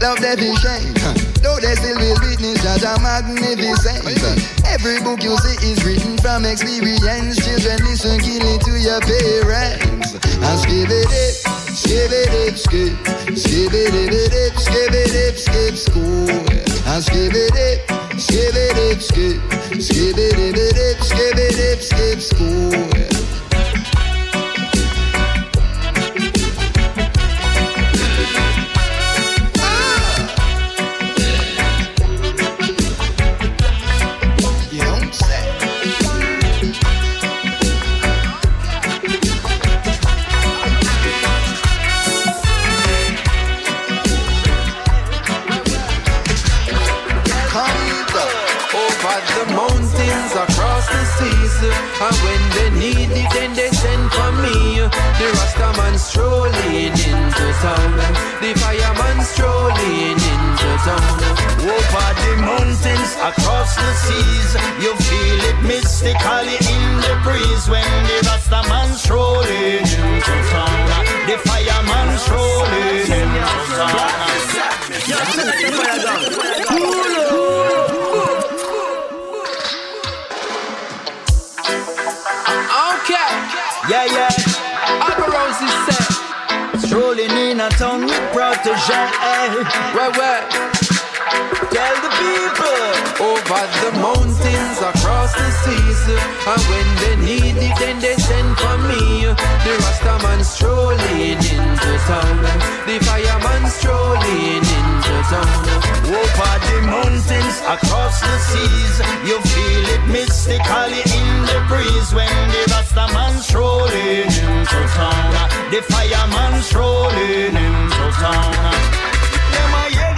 love the shame. Though they still will witness that a magnificent. Every book you see is written from experience. Children, listen keenly to your parents. And skip it skip it skip, skip it skip it skip school. And skip it skip it skip, skip it skip it skip school. Town. The fireman strolling into town. Over the mountains, across the seas, you feel it mystically in the breeze when the Rastaman strolling into town. The fireman strolling into town. Yeah, yeah. Alba said. Strolling in a town with Protoje. Where, where? Tell the people. Over the mountains, across the seas. And when they need it, then they send for me. The Rastaman strolling into town. The fireman strolling into town. Over the mountains, across the seas. You feel it mystically in the breeze when the Rastaman The fireman strolling into town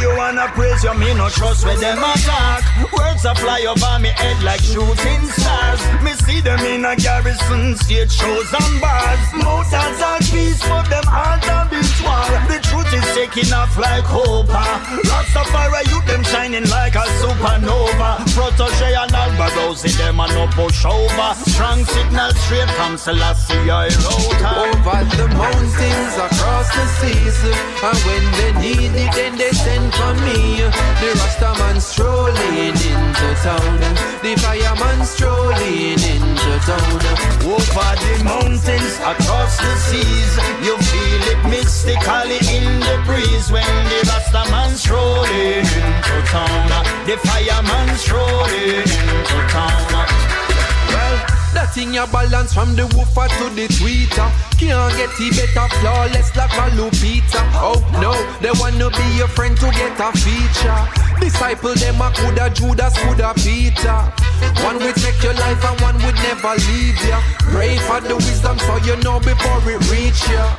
you wanna praise you, me no trust where them attack. Words a fly over me head like shooting stars. Me see them in a garrison, stage shows and bars. Mountains are peace, but them hearts beat war. The truth is taking off like hope. Rastafari, you them shining like a supernova. Protoje and Alborosie, them a no push over. Strong signal straight from Selassie, I wrote Over the mountains, across the seas. And when they need it, then they send for me. The Rastaman strolling into town. The fireman strolling into town. Over the mountains, across the seas, you feel it mystically in the breeze when the Rastaman strolling into town. The fireman strolling into town. Well, that thing you balance from the woofer to the tweeter. Can't get it better, flawless like a Lupita. Oh no, they wanna be your friend to get a feature. Disciple them a coulda Judas, coulda Peter. One will take your life and one would never leave ya. Pray for the wisdom so you know before it reach ya.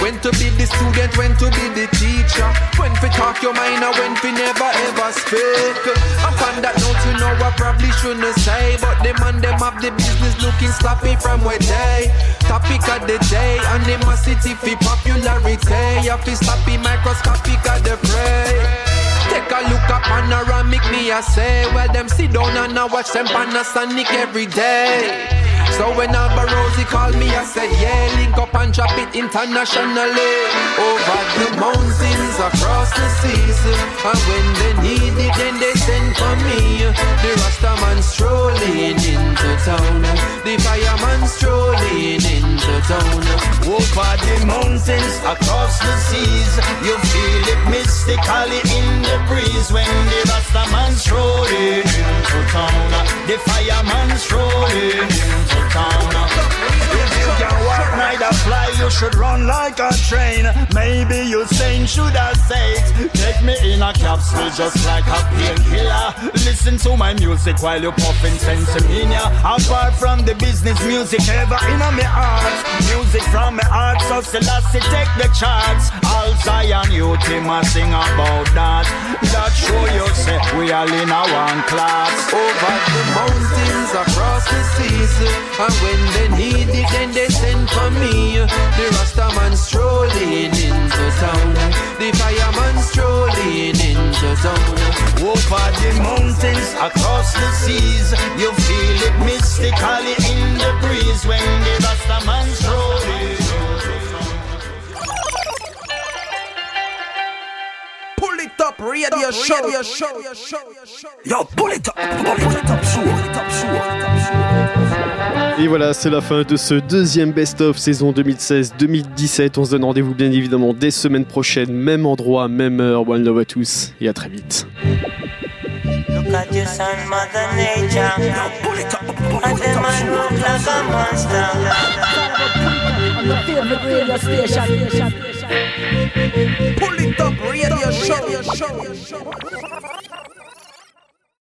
When to be the student, when to be the teacher. When to talk your mind and when to never ever speak. I'm on that note, you know I probably shouldn't say, but them man them have the business looking sloppy from where they. Topic of the day, animosity for popularity. Up is sloppy, microscopic of the fray. Take a look at panoramic, me I say. Well, them sit down and I watch them Panasonic every day. So when Alborosie called me, I said, yeah, link up and drop it internationally. Over the mountains, across the seas. And when they need it, then they send for me. The Rastaman strolling into town. The fireman strolling into town. Over the mountains, across the seas. You feel it mystically in the breeze. When the Rastaman strolling into town. The fireman strolling into town. If you can walk, neither fly, you should run like a train. Maybe you saying should I say it? Take me in a capsule just like a painkiller. Listen to my music while you're puffing sensimania. Apart from the business music ever in my heart. Music from my heart, so Selassie take the charts. All Zion youth him a sing about that. That show you say we all in a one class. Over the mountains, across the seas. And when they need it, then they send for me. The Rastaman strolling into town. The fireman strolling into town. Over the mountains, across the seas, you feel it mystically in the breeze when the Rastaman strolling. Pull it up, radio show. Radio show. Yo, pull it up, pull it up, show, pull it up, show. Et voilà, c'est la fin de ce deuxième best-of saison 2016-2017. On se donne rendez-vous bien évidemment dès semaine prochaine, même endroit, même heure. One love à tous et à très vite. Look at your son, Mother Nature. And the man look like a monster. On your favorite radio station. Pull it up, radio show.